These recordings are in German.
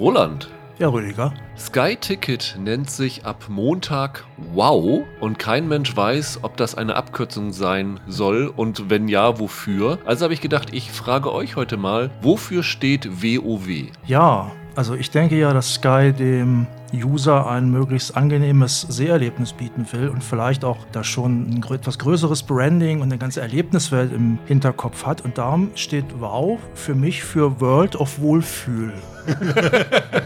Roland. Ja, Rüdiger. Sky Ticket nennt sich ab Montag Wow und kein Mensch weiß, ob das eine Abkürzung sein soll und wenn ja, wofür. Also habe ich gedacht, ich frage euch heute mal, wofür steht WoW? Ja, also ich denke ja, dass Sky dem User ein möglichst angenehmes Seherlebnis bieten will und vielleicht auch da schon ein etwas größeres Branding und eine ganze Erlebniswelt im Hinterkopf hat. Und darum steht Wow für mich für World of Wohlfühl.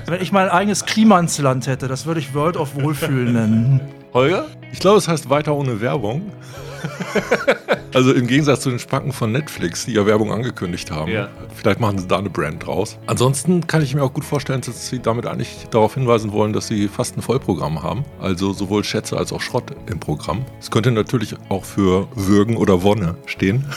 Wenn ich mein eigenes Klimansland hätte, das würde ich World of Wohlfühl nennen. Holger? Ich glaube, es heißt weiter ohne Werbung. also im Gegensatz zu den Spacken von Netflix, die ja Werbung angekündigt haben. Ja. Vielleicht machen sie da eine Brand draus. Ansonsten kann ich mir auch gut vorstellen, dass sie damit eigentlich darauf hinweisen wollen, dass sie fast ein Vollprogramm haben. Also sowohl Schätze als auch Schrott im Programm. Es könnte natürlich auch für Würgen oder Wonne stehen.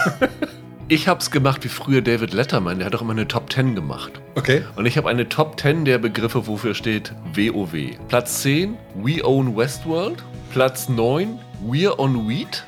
Ich hab's gemacht wie früher David Letterman, der hat doch immer eine Top 10 gemacht. Okay. Und ich habe eine Top 10 der Begriffe, wofür steht WoW. Platz 10, We Own Westworld. Platz 9, We're on Weed.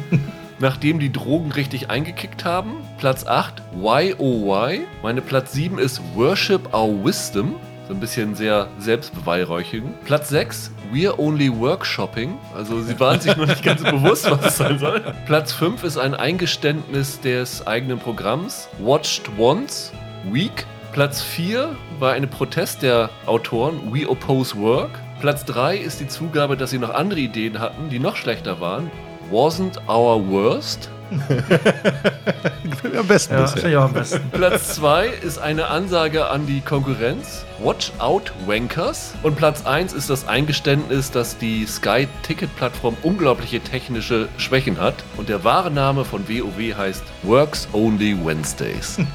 Nachdem die Drogen richtig eingekickt haben. Platz 8, Why Oh Why. Meine Platz 7 ist Worship Our Wisdom. So ein bisschen sehr selbstbeweihräuchigend. Platz 6, We're Only Workshopping. Also sie waren sich noch nicht ganz bewusst, was es sein soll. Platz 5 ist ein Eingeständnis des eigenen Programms. Watched Once, Week. Platz 4 war ein Protest der Autoren, We Oppose Work. Platz 3 ist die Zugabe, dass sie noch andere Ideen hatten, die noch schlechter waren. Wasn't Our Worst. am besten Ja, bisher. finde ich auch am besten. Platz 2 ist eine Ansage an die Konkurrenz. Watch out, Wankers. Und Platz 1 ist das Eingeständnis, dass die Sky-Ticket-Plattform unglaubliche technische Schwächen hat. Und der wahre Name von WoW heißt Works Only Wednesdays.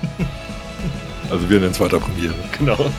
Also wir nennen es weiter Premiere. genau.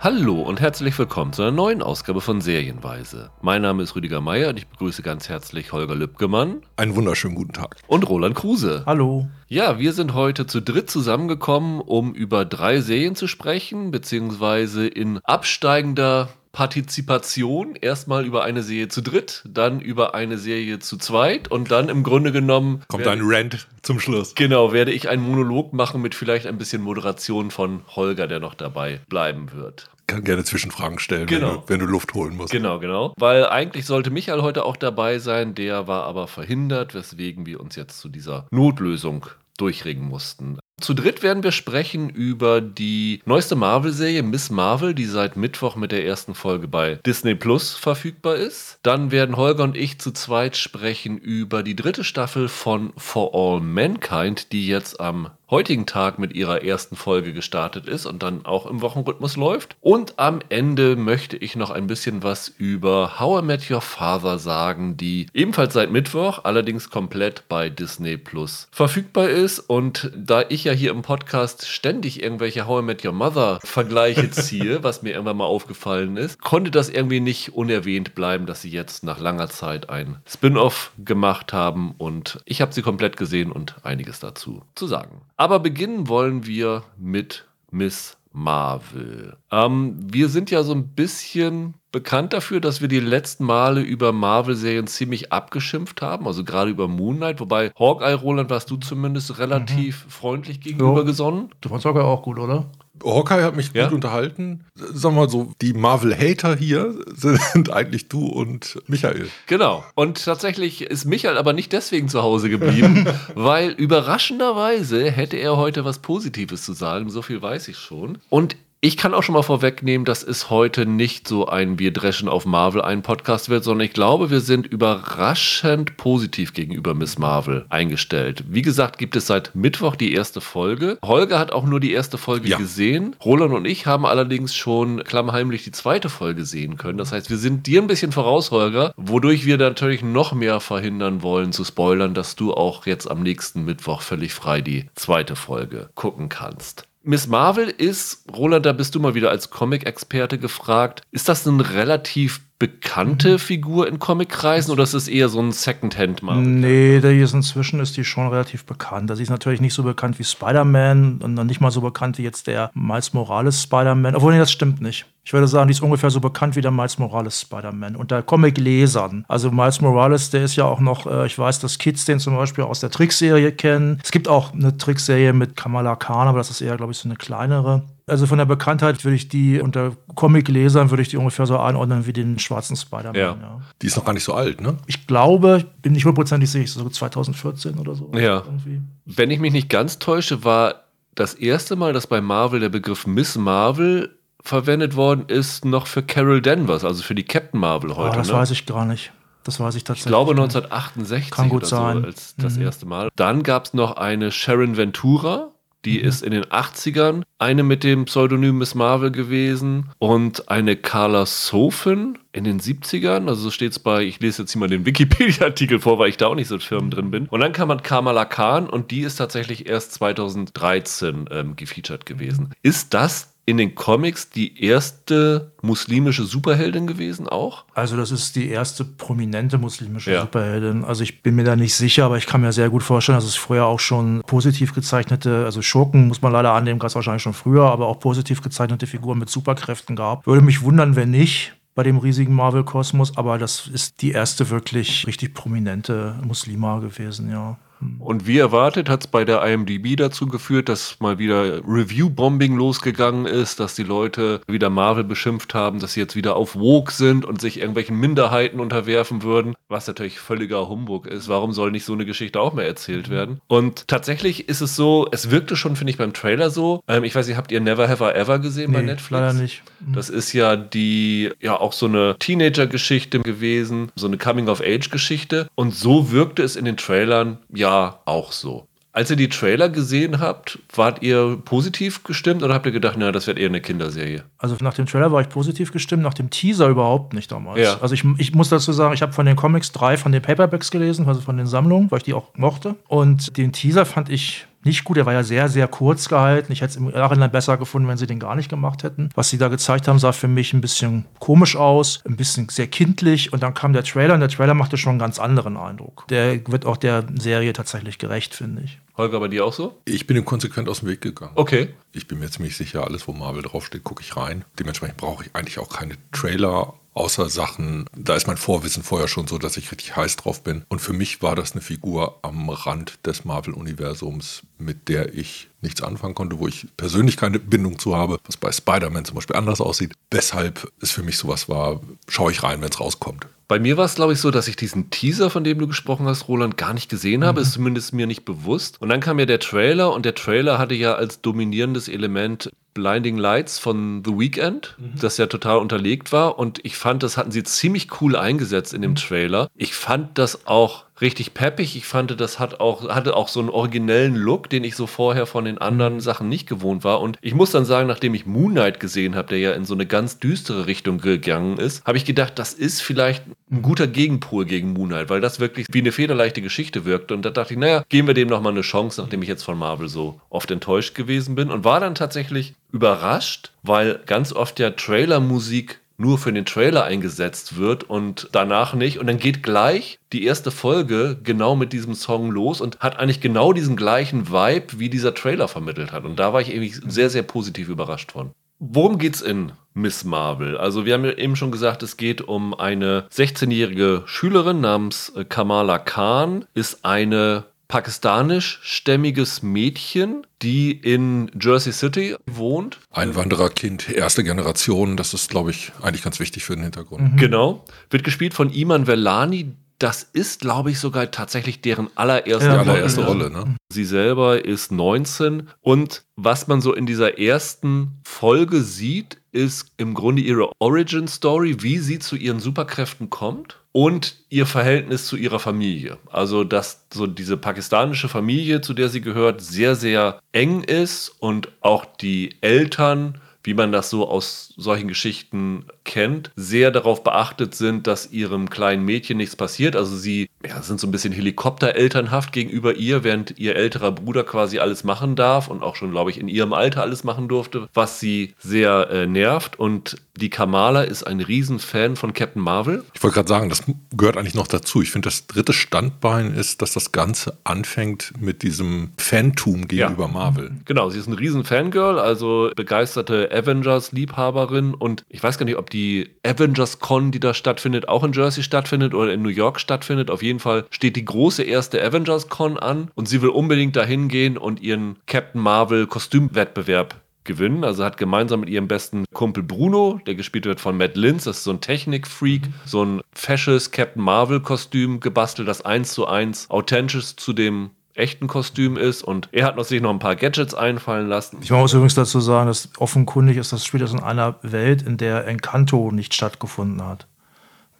Hallo und herzlich willkommen zu einer neuen Ausgabe von Serienweise. Mein Name ist Rüdiger Meier und ich begrüße ganz herzlich Holger Lübgemann Einen wunderschönen guten Tag. und Roland Kruse. Hallo. Ja, wir sind heute zu dritt zusammengekommen, um über drei Serien zu sprechen, beziehungsweise in absteigender Partizipation. Erstmal über eine Serie zu dritt, dann über eine Serie zu zweit und dann im Grunde genommen. Kommt ein Rant zum Schluss. Genau, werde ich einen Monolog machen mit vielleicht ein bisschen Moderation von Holger, der noch dabei bleiben wird. Kann gerne Zwischenfragen stellen, Genau. wenn, du, wenn du Luft holen musst. Genau, genau. Weil eigentlich sollte Michael heute auch dabei sein, der war aber verhindert, weswegen wir uns jetzt zu dieser Notlösung durchringen mussten. Zu dritt werden wir sprechen über die neueste Marvel-Serie Miss Marvel, die seit Mittwoch mit der ersten Folge bei Disney Plus verfügbar ist. Dann werden Holger und ich zu zweit sprechen über die dritte Staffel von For All Mankind, die jetzt am heutigen Tag mit ihrer ersten Folge gestartet ist und dann auch im Wochenrhythmus läuft. Und am Ende möchte ich noch ein bisschen was über How I Met Your Father sagen, die ebenfalls seit Mittwoch, allerdings komplett bei Disney Plus verfügbar ist. Und da ich ja hier im Podcast ständig irgendwelche How I Met Your Mother Vergleiche ziehe, was mir irgendwann mal aufgefallen ist, konnte das irgendwie nicht unerwähnt bleiben, dass sie jetzt nach langer Zeit ein Spin-off gemacht haben und ich habe sie komplett gesehen und einiges dazu zu sagen. Aber beginnen wollen wir mit Miss Marvel. Ähm, wir sind ja so ein bisschen bekannt dafür, dass wir die letzten Male über Marvel-Serien ziemlich abgeschimpft haben, also gerade über Moon Knight, wobei Hawkeye, Roland, warst du zumindest relativ freundlich gegenüber Jo. gesonnen. Du fandst sogar auch gut, oder? Hawkeye hat mich Ja? gut unterhalten. Sag mal so, die Marvel-Hater hier sind eigentlich du und Michael. Genau. Und tatsächlich ist Michael aber nicht deswegen zu Hause geblieben, weil überraschenderweise hätte er heute was Positives zu sagen. So viel weiß ich schon. Und ich kann auch schon mal vorwegnehmen, dass es heute nicht so ein Wir dreschen auf Marvel ein Podcast wird, sondern ich glaube, wir sind überraschend positiv gegenüber Miss Marvel eingestellt. Wie gesagt, gibt es seit Mittwoch die erste Folge. Holger hat auch nur die erste Folge Ja. gesehen. Roland und ich haben allerdings schon klammheimlich die zweite Folge sehen können. Das heißt, wir sind dir ein bisschen voraus, Holger, wodurch wir natürlich noch mehr verhindern wollen zu spoilern, dass du auch jetzt am nächsten Mittwoch völlig frei die zweite Folge gucken kannst. Miss Marvel ist, Roland, da bist du mal wieder als Comic-Experte gefragt, ist das eine relativ bekannte Figur in Comic-Kreisen oder ist es eher so ein Second-Hand-Marvel? Nee, der ist inzwischen ist die schon relativ bekannt. Also sie ist natürlich nicht so bekannt wie Spider-Man und nicht mal so bekannt wie jetzt der Miles Morales Spider-Man. Obwohl, nee, das stimmt nicht. Ich würde sagen, die ist ungefähr so bekannt wie der Miles Morales Spider-Man unter Comic-Lesern. Also Miles Morales, der ist ja auch noch, äh, ich weiß, dass Kids den zum Beispiel aus der Trickserie kennen. Es gibt auch eine Trickserie mit Kamala Khan, aber das ist eher, glaube ich, so eine kleinere. Also von der Bekanntheit würde ich die unter Comic-Lesern würde ich die ungefähr so einordnen wie den schwarzen Spider-Man. Ja. Ja. Die ist noch gar nicht so alt, ne? Ich glaube, ich bin nicht hundertprozentig sicher, so 2014 oder so. Ja. Irgendwie. Wenn ich mich nicht ganz täusche, war das erste Mal, dass bei Marvel der Begriff Miss Marvel verwendet worden ist, noch für Carol Danvers, also für die Captain Marvel Ah, heute. das ne? weiß ich gar nicht. Das weiß ich Ich tatsächlich. glaube nicht. 1968 Kann gut oder sein. so als das Mhm. erste Mal. Dann gab es noch eine Sharon Ventura, die Mhm. ist in den 80ern eine mit dem Pseudonym Miss Marvel gewesen und eine Carla Sophin in den 70ern, also so steht es bei, ich lese jetzt hier mal den Wikipedia-Artikel vor, weil ich da auch nicht so firm drin bin. Und dann kam man Kamala Khan und die ist tatsächlich erst 2013 ähm, gefeatured gewesen. Ist das in den Comics die erste muslimische Superheldin gewesen auch? Also das ist die erste prominente muslimische Ja. Superheldin. Also ich bin mir da nicht sicher, aber ich kann mir sehr gut vorstellen, dass es früher auch schon positiv gezeichnete, also Schurken muss man leider annehmen, gab es wahrscheinlich schon früher, aber auch positiv gezeichnete Figuren mit Superkräften gab. Würde mich wundern, wenn nicht bei dem riesigen Marvel-Kosmos, aber das ist die erste wirklich richtig prominente Muslima gewesen, ja. Und wie erwartet hat es bei der IMDb dazu geführt, dass mal wieder Review-Bombing losgegangen ist, dass die Leute wieder Marvel beschimpft haben, dass sie jetzt wieder auf Woke sind und sich irgendwelchen Minderheiten unterwerfen würden, was natürlich völliger Humbug ist. Warum soll nicht so eine Geschichte auch mehr erzählt werden? Und tatsächlich ist es so, es wirkte schon, finde ich, beim Trailer so. Ähm, ich weiß nicht, habt ihr Never Have I Ever gesehen bei Nee, Netflix? leider nicht. Das ist ja die, ja auch so eine Teenager-Geschichte gewesen, so eine Coming-of-Age-Geschichte. Und so wirkte es in den Trailern ja auch so. Als ihr die Trailer gesehen habt, wart ihr positiv gestimmt oder habt ihr gedacht, na, das wird eher eine Kinderserie? Also nach dem Trailer war ich positiv gestimmt, nach dem Teaser überhaupt nicht damals. Ja. Also ich, ich muss dazu sagen, ich habe von den Comics drei von den Paperbacks gelesen, also von den Sammlungen, weil ich die auch mochte. Und den Teaser fand ich nicht gut. Er war ja sehr, sehr kurz gehalten. Ich hätte es im Nachhinein besser gefunden, wenn sie den gar nicht gemacht hätten. Was sie da gezeigt haben, sah für mich ein bisschen komisch aus, ein bisschen sehr kindlich. Und dann kam der Trailer und der Trailer machte schon einen ganz anderen Eindruck. Der wird auch der Serie tatsächlich gerecht, finde ich. Holger, bei dir auch so? Ich bin ihm konsequent aus dem Weg gegangen. Okay. Ich bin mir ziemlich sicher, alles, wo Marvel draufsteht, gucke ich rein. Dementsprechend brauche ich eigentlich auch keine Trailer, außer Sachen, da ist mein Vorwissen vorher schon so, dass ich richtig heiß drauf bin. Und für mich war das eine Figur am Rand des Marvel-Universums, mit der ich nichts anfangen konnte, wo ich persönlich keine Bindung zu habe, was bei Spider-Man zum Beispiel anders aussieht. Weshalb es für mich sowas war, schaue ich rein, wenn es rauskommt. Bei mir war es, glaube ich, so, dass ich diesen Teaser, von dem du gesprochen hast, Roland, gar nicht gesehen habe. Ist zumindest mir nicht bewusst. Und dann kam ja der Trailer und der Trailer hatte ja als dominierendes Element Blinding Lights von The Weeknd, das ja total unterlegt war. Und ich fand, das hatten sie ziemlich cool eingesetzt in dem Trailer. Ich fand das auch richtig peppig. Ich fand, das hat auch, hatte auch so einen originellen Look, den ich so vorher von den anderen Sachen nicht gewohnt war. Und ich muss dann sagen, nachdem ich Moon Knight gesehen habe, der ja in so eine ganz düstere Richtung gegangen ist, habe ich gedacht, das ist vielleicht ein guter Gegenpol gegen Moon Knight, weil das wirklich wie eine federleichte Geschichte wirkt. Und da dachte ich, naja, geben wir dem nochmal eine Chance, nachdem ich jetzt von Marvel so oft enttäuscht gewesen bin. Und war dann tatsächlich überrascht, weil ganz oft ja Trailermusik nur für den Trailer eingesetzt wird und danach nicht. Und dann geht gleich die erste Folge genau mit diesem Song los und hat eigentlich genau diesen gleichen Vibe, wie dieser Trailer vermittelt hat. Und da war ich irgendwie sehr, sehr positiv überrascht von. Worum geht's in Miss Marvel? Also wir haben ja eben schon gesagt, es geht um eine 16-jährige Schülerin namens Kamala Khan, ist eine pakistanisch-stämmiges Mädchen, die in Jersey City wohnt. Einwandererkind, erste Generation, das ist, glaube ich, eigentlich ganz wichtig für den Hintergrund. Genau. Wird gespielt von Iman Velani. Das ist, glaube ich, sogar tatsächlich deren allererste Die Ja, allererste. Rolle, ne? Sie selber ist 19 und was man so in dieser ersten Folge sieht, ist im Grunde ihre Origin Story, wie sie zu ihren Superkräften kommt und ihr Verhältnis zu ihrer Familie. Also, dass so diese pakistanische Familie, zu der sie gehört, sehr, sehr eng ist und auch die Eltern wie man das so aus solchen Geschichten kennt, sehr darauf beachtet sind, dass ihrem kleinen Mädchen nichts passiert. Also sie ja, sind so ein bisschen helikopterelternhaft gegenüber ihr, während ihr älterer Bruder quasi alles machen darf und auch schon, glaube ich, in ihrem Alter alles machen durfte, was sie sehr äh, nervt. Und die Kamala ist ein Riesenfan von Captain Marvel. Ich wollte gerade sagen, das gehört eigentlich noch dazu. Ich finde, das dritte Standbein ist, dass das Ganze anfängt mit diesem Fantum gegenüber Marvel. Genau, sie ist ein riesen Fangirl, also begeisterte Avengers-Liebhaberin und ich weiß gar nicht, ob die Avengers-Con, die da stattfindet, auch in Jersey stattfindet oder in New York stattfindet. Auf jeden Fall steht die große erste Avengers-Con an und sie will unbedingt dahin gehen und ihren Captain Marvel Kostümwettbewerb gewinnen. Also hat gemeinsam mit ihrem besten Kumpel Bruno, der gespielt wird von Matt Linz, das ist so ein Technikfreak, so ein fesches Captain Marvel Kostüm gebastelt, das eins zu eins authentisch zu dem echten Kostüm ist und er hat noch sich noch ein paar Gadgets einfallen lassen. Ich muss übrigens dazu sagen, dass offenkundig ist das Spiel in einer Welt, in der Encanto nicht stattgefunden hat.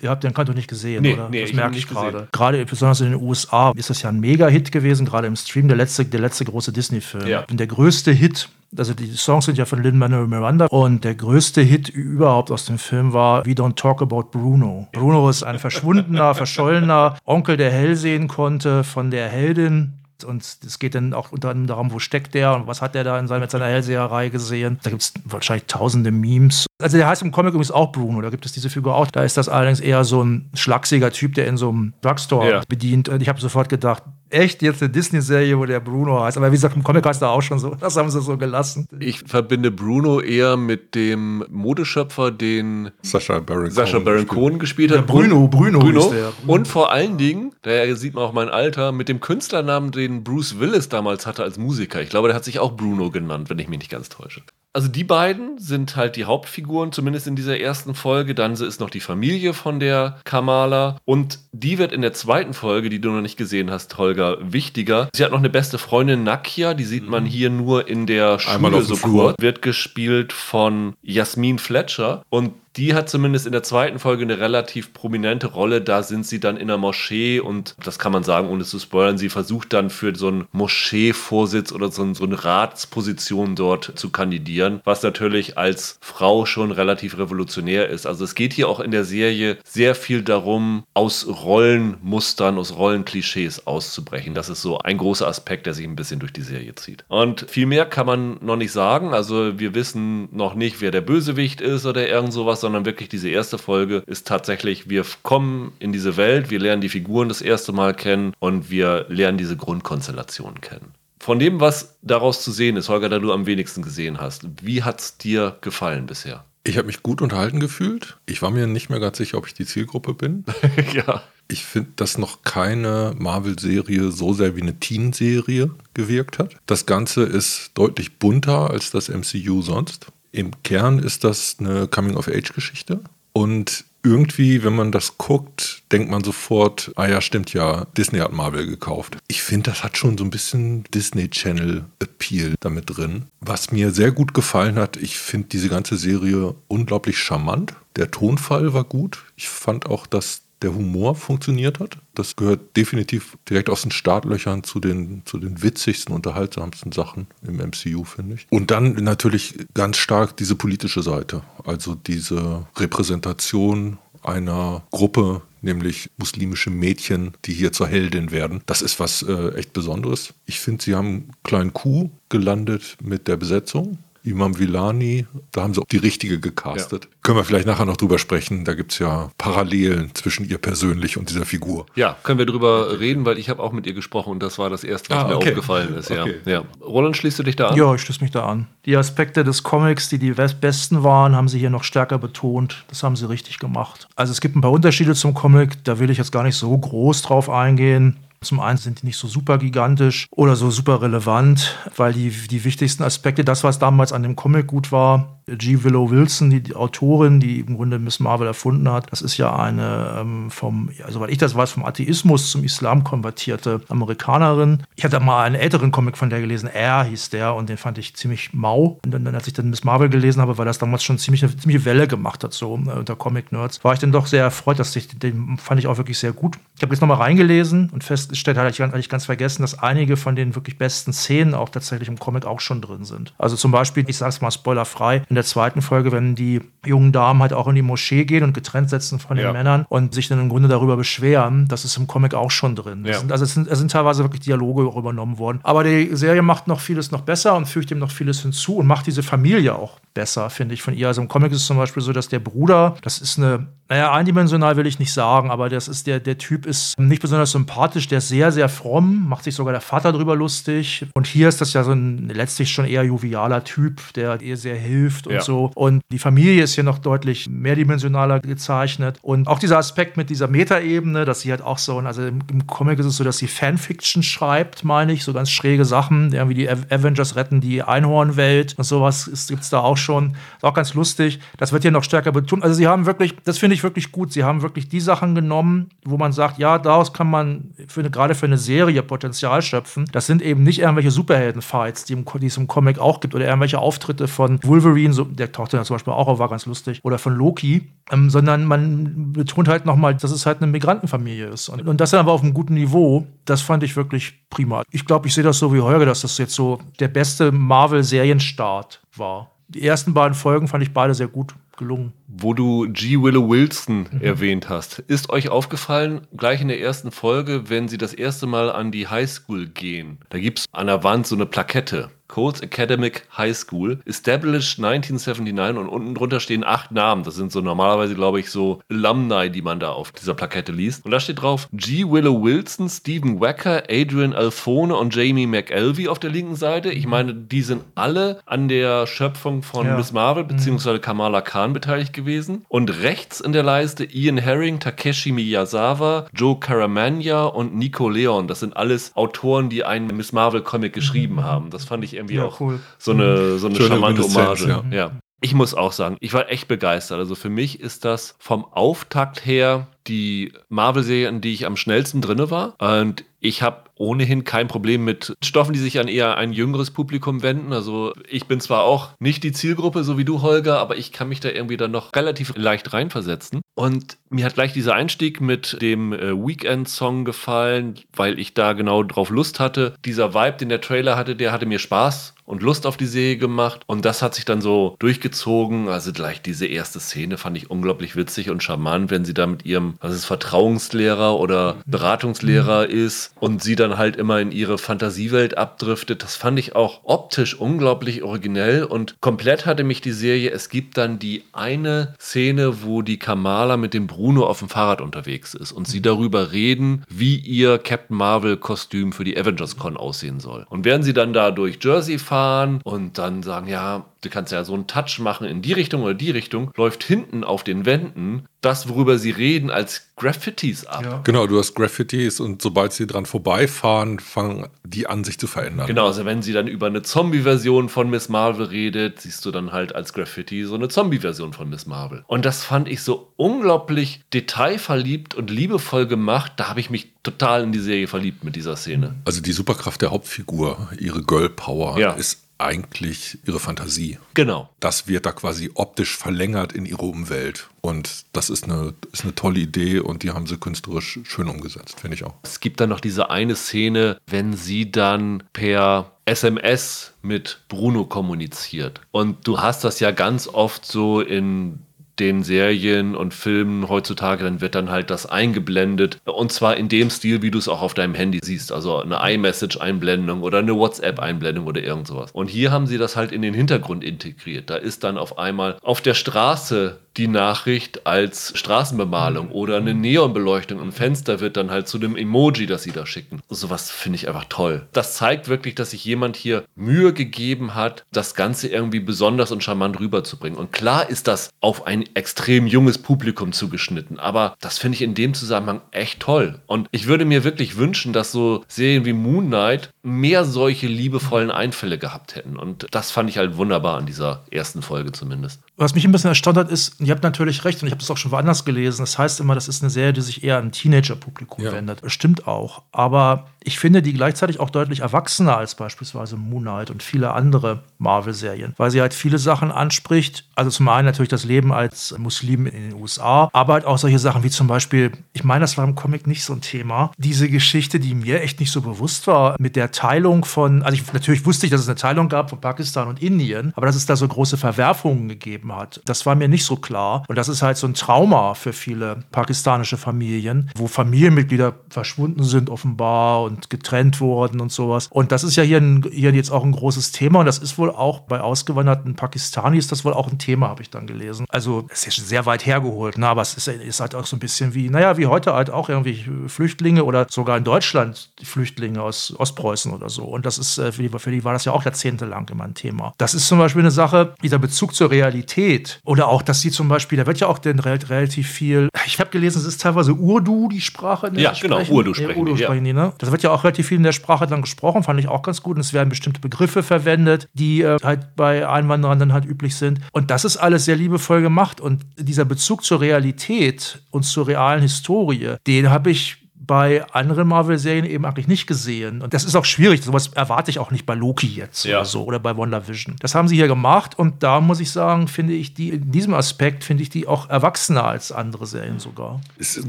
Ihr habt den Kanto nicht gesehen, Nee, oder? nee, das ich merke ich gerade. Gerade besonders in den USA ist das ja ein Mega-Hit gewesen, gerade im Stream, der letzte, der letzte große Disney-Film. Ja. Und der größte Hit, also die Songs sind ja von Lin-Manuel Miranda und der größte Hit überhaupt aus dem Film war We Don't Talk About Bruno. Bruno ist ein verschwundener, verschollener Onkel, der hell sehen konnte von der Heldin, und es geht dann auch unter anderem darum, wo steckt der und was hat der da in seiner, mit seiner Hellseherei gesehen. Da gibt es wahrscheinlich tausende Memes. Also der heißt im Comic übrigens auch Bruno, da gibt es diese Figur auch. Da ist das allerdings eher so ein schlachsiger Typ, der in so einem Drugstore Ja. bedient. Und ich habe sofort gedacht, echt jetzt eine Disney-Serie, wo der Bruno heißt. Aber wie gesagt, im Comic heißt er auch schon so. Das haben sie so gelassen. Ich verbinde Bruno eher mit dem Modeschöpfer, den Sascha Baron Sascha Cohen Baron gespielt. Cohen gespielt Ja, hat. Bruno, Und- Bruno Bruno. ist der. Und vor allen Dingen, da sieht man auch mein Alter, mit dem Künstlernamen, den Bruce Willis damals hatte als Musiker. Ich glaube, der hat sich auch Bruno genannt, wenn ich mich nicht ganz täusche. Also die beiden sind halt die Hauptfiguren, zumindest in dieser ersten Folge. Dann ist noch die Familie von der Kamala. Und die wird in der zweiten Folge, die du noch nicht gesehen hast, Holger, wichtiger. Sie hat noch eine beste Freundin, Nakia. Die sieht man hier nur in der Schule so kurz. Wird gespielt von Jasmin Fletcher. Und die hat zumindest in der zweiten Folge eine relativ prominente Rolle. Da sind sie dann in der Moschee und das kann man sagen, ohne zu spoilern. Sie versucht dann für so einen Moscheevorsitz oder so, so eine Ratsposition dort zu kandidieren, was natürlich als Frau schon relativ revolutionär ist. Also es geht hier auch in der Serie sehr viel darum, aus Rollenmustern, aus Rollenklischees auszubrechen. Das ist so ein großer Aspekt, der sich ein bisschen durch die Serie zieht. Und viel mehr kann man noch nicht sagen. Also wir wissen noch nicht, wer der Bösewicht ist oder irgend sowas, sondern wirklich diese erste Folge ist tatsächlich, wir kommen in diese Welt, wir lernen die Figuren das erste Mal kennen und wir lernen diese Grundkonstellation kennen. Von dem, was daraus zu sehen ist, Holger, da du am wenigsten gesehen hast, wie hat es dir gefallen bisher? Ich habe mich gut unterhalten gefühlt. Ich war mir nicht mehr ganz sicher, ob ich die Zielgruppe bin. ja. Ich finde, dass noch keine Marvel-Serie so sehr wie eine Teen-Serie gewirkt hat. Das Ganze ist deutlich bunter als das MCU sonst. Im Kern ist das eine Coming-of-Age-Geschichte. Und irgendwie, wenn man das guckt, denkt man sofort, ah ja, stimmt ja, Disney hat Marvel gekauft. Ich finde, das hat schon so ein bisschen Disney Channel Appeal damit drin. Was mir sehr gut gefallen hat, ich finde diese ganze Serie unglaublich charmant. Der Tonfall war gut. Ich fand auch, dass der Humor funktioniert hat. Das gehört definitiv direkt aus den Startlöchern zu den, zu den witzigsten, unterhaltsamsten Sachen im MCU, finde ich. Und dann natürlich ganz stark diese politische Seite. Also diese Repräsentation einer Gruppe, nämlich muslimische Mädchen, die hier zur Heldin werden. Das ist was äh, echt Besonderes. Ich finde, sie haben einen kleinen Coup gelandet mit der Besetzung. Imam Villani, da haben sie auch die richtige gecastet. Können wir vielleicht nachher noch drüber sprechen. Da gibt es ja Parallelen zwischen ihr persönlich und dieser Figur. Ja, können wir drüber reden, weil ich habe auch mit ihr gesprochen und das war das Erste, was Ah, mir okay. aufgefallen ist. Ja. Okay. Ja. Roland, schließt du dich da an? Ja, ich schließe mich da an. Die Aspekte des Comics, die die besten waren, haben sie hier noch stärker betont. Das haben sie richtig gemacht. Also es gibt ein paar Unterschiede zum Comic, da will ich jetzt gar nicht so groß drauf eingehen. Zum einen sind die nicht so super gigantisch oder so super relevant, weil die, die wichtigsten Aspekte, das, was damals an dem Comic gut war, G. Willow Wilson, die, die Autorin, die im Grunde Miss Marvel erfunden hat, das ist ja eine ähm, vom, ja, soweit ich das weiß, vom Atheismus zum Islam konvertierte Amerikanerin. Ich hatte mal einen älteren Comic von der gelesen, R hieß der, und den fand ich ziemlich mau. Und dann, als ich dann Miss Marvel gelesen habe, weil das damals schon ziemlich, eine ziemliche Welle gemacht hat, so äh, unter Comic-Nerds, war ich dann doch sehr erfreut, dass ich den fand ich auch wirklich sehr gut. Ich habe jetzt nochmal reingelesen und festgestellt, hatte ich eigentlich ganz vergessen, dass einige von den wirklich besten Szenen auch tatsächlich im Comic auch schon drin sind. Also zum Beispiel, ich sag's mal spoilerfrei, in der zweiten Folge, wenn die jungen Damen halt auch in die Moschee gehen und getrennt setzen von den Ja. Männern und sich dann im Grunde darüber beschweren, das ist im Comic auch schon drin. Ja. Sind, also es sind, es sind teilweise wirklich Dialoge auch übernommen worden. Aber die Serie macht noch vieles noch besser und fügt ihm noch vieles hinzu und macht diese Familie auch besser, finde ich, von ihr. Also im Comic ist es zum Beispiel so, dass der Bruder, das ist eine, naja, eindimensional will ich nicht sagen, aber das ist der, der Typ ist nicht besonders sympathisch, der ist sehr, sehr fromm, macht sich sogar der Vater drüber lustig. Und hier ist das ja so ein letztlich schon eher jovialer Typ, der ihr sehr hilft und Ja. so. Und die Familie ist hier noch deutlich mehrdimensionaler gezeichnet. Und auch dieser Aspekt mit dieser Metaebene, dass sie halt auch so, also im, im Comic ist es so, dass sie Fanfiction schreibt, meine ich, so ganz schräge Sachen. Irgendwie die Av- Avengers retten die Einhornwelt und sowas gibt es da auch schon. Ist auch ganz lustig. Das wird hier noch stärker betont. Also sie haben wirklich, das finde ich wirklich gut. Sie haben wirklich die Sachen genommen, wo man sagt, ja, daraus kann man für eine, gerade für eine Serie Potenzial schöpfen. Das sind eben nicht irgendwelche Superhelden-Fights, die, die es im Comic auch gibt oder irgendwelche Auftritte von Wolverine, so, der tauchte da zum Beispiel auch auf, war ganz lustig, oder von Loki, ähm, sondern man betont halt nochmal, dass es halt eine Migrantenfamilie ist. Und, und das dann aber auf einem guten Niveau, das fand ich wirklich prima. Ich glaube, ich sehe das so wie Holger, dass das jetzt so der beste Marvel-Serienstart war. Die ersten beiden Folgen fand ich beide sehr gut gelungen. Wo du G. Willow Wilson erwähnt hast, ist euch aufgefallen, gleich in der ersten Folge, wenn sie das erste Mal an die Highschool gehen, da gibt es an der Wand so eine Plakette. Coles Academic High School, established 1979 und unten drunter stehen acht Namen. Das sind so normalerweise, glaube ich, so Alumni, die man da auf dieser Plakette liest. Und da steht drauf G. Willow Wilson, Stephen Wacker, Adrian Alphone und Jamie McElvey auf der linken Seite. Ich meine, die sind alle an der Schöpfung von Ja. Miss Marvel bzw. Kamala Khan beteiligt gewesen. Und rechts in der Leiste Ian Herring, Takeshi Miyazawa, Joe Caramagna und Nico Leon. Das sind alles Autoren, die einen Miss Marvel Comic geschrieben haben. Das fand ich irgendwie Ja, auch cool. so eine, so eine Schöne charmante Hommage. ja. ja. Ich muss auch sagen, ich war echt begeistert. Also für mich ist das vom Auftakt her die Marvel-Serie, in die ich am schnellsten drinne war. Und ich habe ohnehin kein Problem mit Stoffen, die sich an eher ein jüngeres Publikum wenden. Also ich bin zwar auch nicht die Zielgruppe, so wie du, Holger, aber ich kann mich da irgendwie dann noch relativ leicht reinversetzen. Und mir hat gleich dieser Einstieg mit dem äh, Weekend-Song gefallen, weil ich da genau drauf Lust hatte. Dieser Vibe, den der Trailer hatte, der hatte mir Spaß und Lust auf die Serie gemacht. Und das hat sich dann so durchgezogen. Also gleich diese erste Szene fand ich unglaublich witzig und charmant, wenn sie da mit ihrem, was ist, Vertrauenslehrer oder Beratungslehrer ist und sie dann halt immer in ihre Fantasiewelt abdriftet. Das fand ich auch optisch unglaublich originell und komplett hatte mich die Serie. Es gibt dann die eine Szene, wo die Kamala mit dem Bruno auf dem Fahrrad unterwegs ist und sie darüber reden, wie ihr Captain Marvel Kostüm für die Avengers Con aussehen soll. Und während sie dann da durch Jersey fahren und dann sagen, ja, du kannst ja so einen Touch machen in die Richtung oder die Richtung, läuft hinten auf den Wänden das, worüber sie reden, als Graffitis ab. Ja. Genau, du hast Graffitis und sobald sie dran vorbeifahren, fangen die an, sich zu verändern. Genau, also wenn sie dann über eine Zombie-Version von Miss Marvel redet, siehst du dann halt als Graffiti so eine Zombie-Version von Miss Marvel. Und das fand ich so unglaublich detailverliebt und liebevoll gemacht. Da habe ich mich total in die Serie verliebt mit dieser Szene. Also die Superkraft der Hauptfigur, ihre Girl Power, Ja. ist eigentlich ihre Fantasie. Genau. Das wird da quasi optisch verlängert in ihre Umwelt. Und das ist eine, ist eine tolle Idee und die haben sie künstlerisch schön umgesetzt, finde ich auch. Es gibt dann noch diese eine Szene, wenn sie dann per SMS mit Bruno kommuniziert. Und du hast das ja ganz oft so in den Serien und Filmen heutzutage, dann wird dann halt das eingeblendet. Und zwar in dem Stil, wie du es auch auf deinem Handy siehst. Also eine iMessage-Einblendung oder eine WhatsApp-Einblendung oder irgend sowas. Und hier haben sie das halt in den Hintergrund integriert. Da ist dann auf einmal auf der Straße die Nachricht als Straßenbemalung oder eine Neonbeleuchtung im Fenster wird dann halt zu dem Emoji, das sie da schicken. Sowas finde ich einfach toll. Das zeigt wirklich, dass sich jemand hier Mühe gegeben hat, das Ganze irgendwie besonders und charmant rüberzubringen. Und klar ist das auf ein extrem junges Publikum zugeschnitten, aber das finde ich in dem Zusammenhang echt toll. Und ich würde mir wirklich wünschen, dass so Serien wie Moon Knight mehr solche liebevollen Einfälle gehabt hätten. Und das fand ich halt wunderbar an dieser ersten Folge zumindest. Was mich ein bisschen erstaunt hat, ist, ihr habt natürlich recht, und ich habe das auch schon woanders gelesen, das heißt immer, das ist eine Serie, die sich eher an ein Teenager-Publikum Ja. wendet. Das Stimmt auch. Aber ich finde die gleichzeitig auch deutlich erwachsener als beispielsweise Moon Knight und viele andere Marvel-Serien, weil sie halt viele Sachen anspricht. Also zum einen natürlich das Leben als Muslim in den USA, aber halt auch solche Sachen wie zum Beispiel, ich meine, das war im Comic nicht so ein Thema, diese Geschichte, die mir echt nicht so bewusst war, mit der Teilung von, also ich, natürlich wusste ich, dass es eine Teilung gab von Pakistan und Indien, aber dass es da so große Verwerfungen gegeben hat, das war mir nicht so klar. Und das ist halt so ein Trauma für viele pakistanische Familien, wo Familienmitglieder verschwunden sind offenbar und getrennt wurden und sowas. Und das ist ja hier, ein, hier jetzt auch ein großes Thema und das ist wohl auch bei ausgewanderten Pakistanis das wohl auch ein Thema, habe ich dann gelesen. Also es ist sehr weit hergeholt, ne? aber es ist, ist halt auch so ein bisschen wie, naja, wie heute halt auch irgendwie Flüchtlinge oder sogar in Deutschland Flüchtlinge aus Ostpreußen nutzen oder so. Und das ist, äh, für die, für die war das ja auch jahrzehntelang immer ein Thema. Das ist zum Beispiel eine Sache, dieser Bezug zur Realität. Oder auch, dass sie zum Beispiel, da wird ja auch denn relativ viel, ich habe gelesen, es ist teilweise Urdu, die Sprache. ja, genau, Urdu sprechen, ja, Urdu die, sprechen ja. die, ne? Das wird ja auch relativ viel in der Sprache dann gesprochen, fand ich auch ganz gut. Und es werden bestimmte Begriffe verwendet, die äh, halt bei Einwanderern dann halt üblich sind. Und das ist alles sehr liebevoll gemacht. Und dieser Bezug zur Realität und zur realen Historie, den habe ich bei anderen Marvel-Serien eben eigentlich nicht gesehen. Und das ist auch schwierig. Sowas erwarte ich auch nicht bei Loki jetzt ja. oder so oder bei WandaVision. Das haben sie hier gemacht und da muss ich sagen, finde ich die, in diesem Aspekt finde ich die auch erwachsener als andere Serien sogar. Ist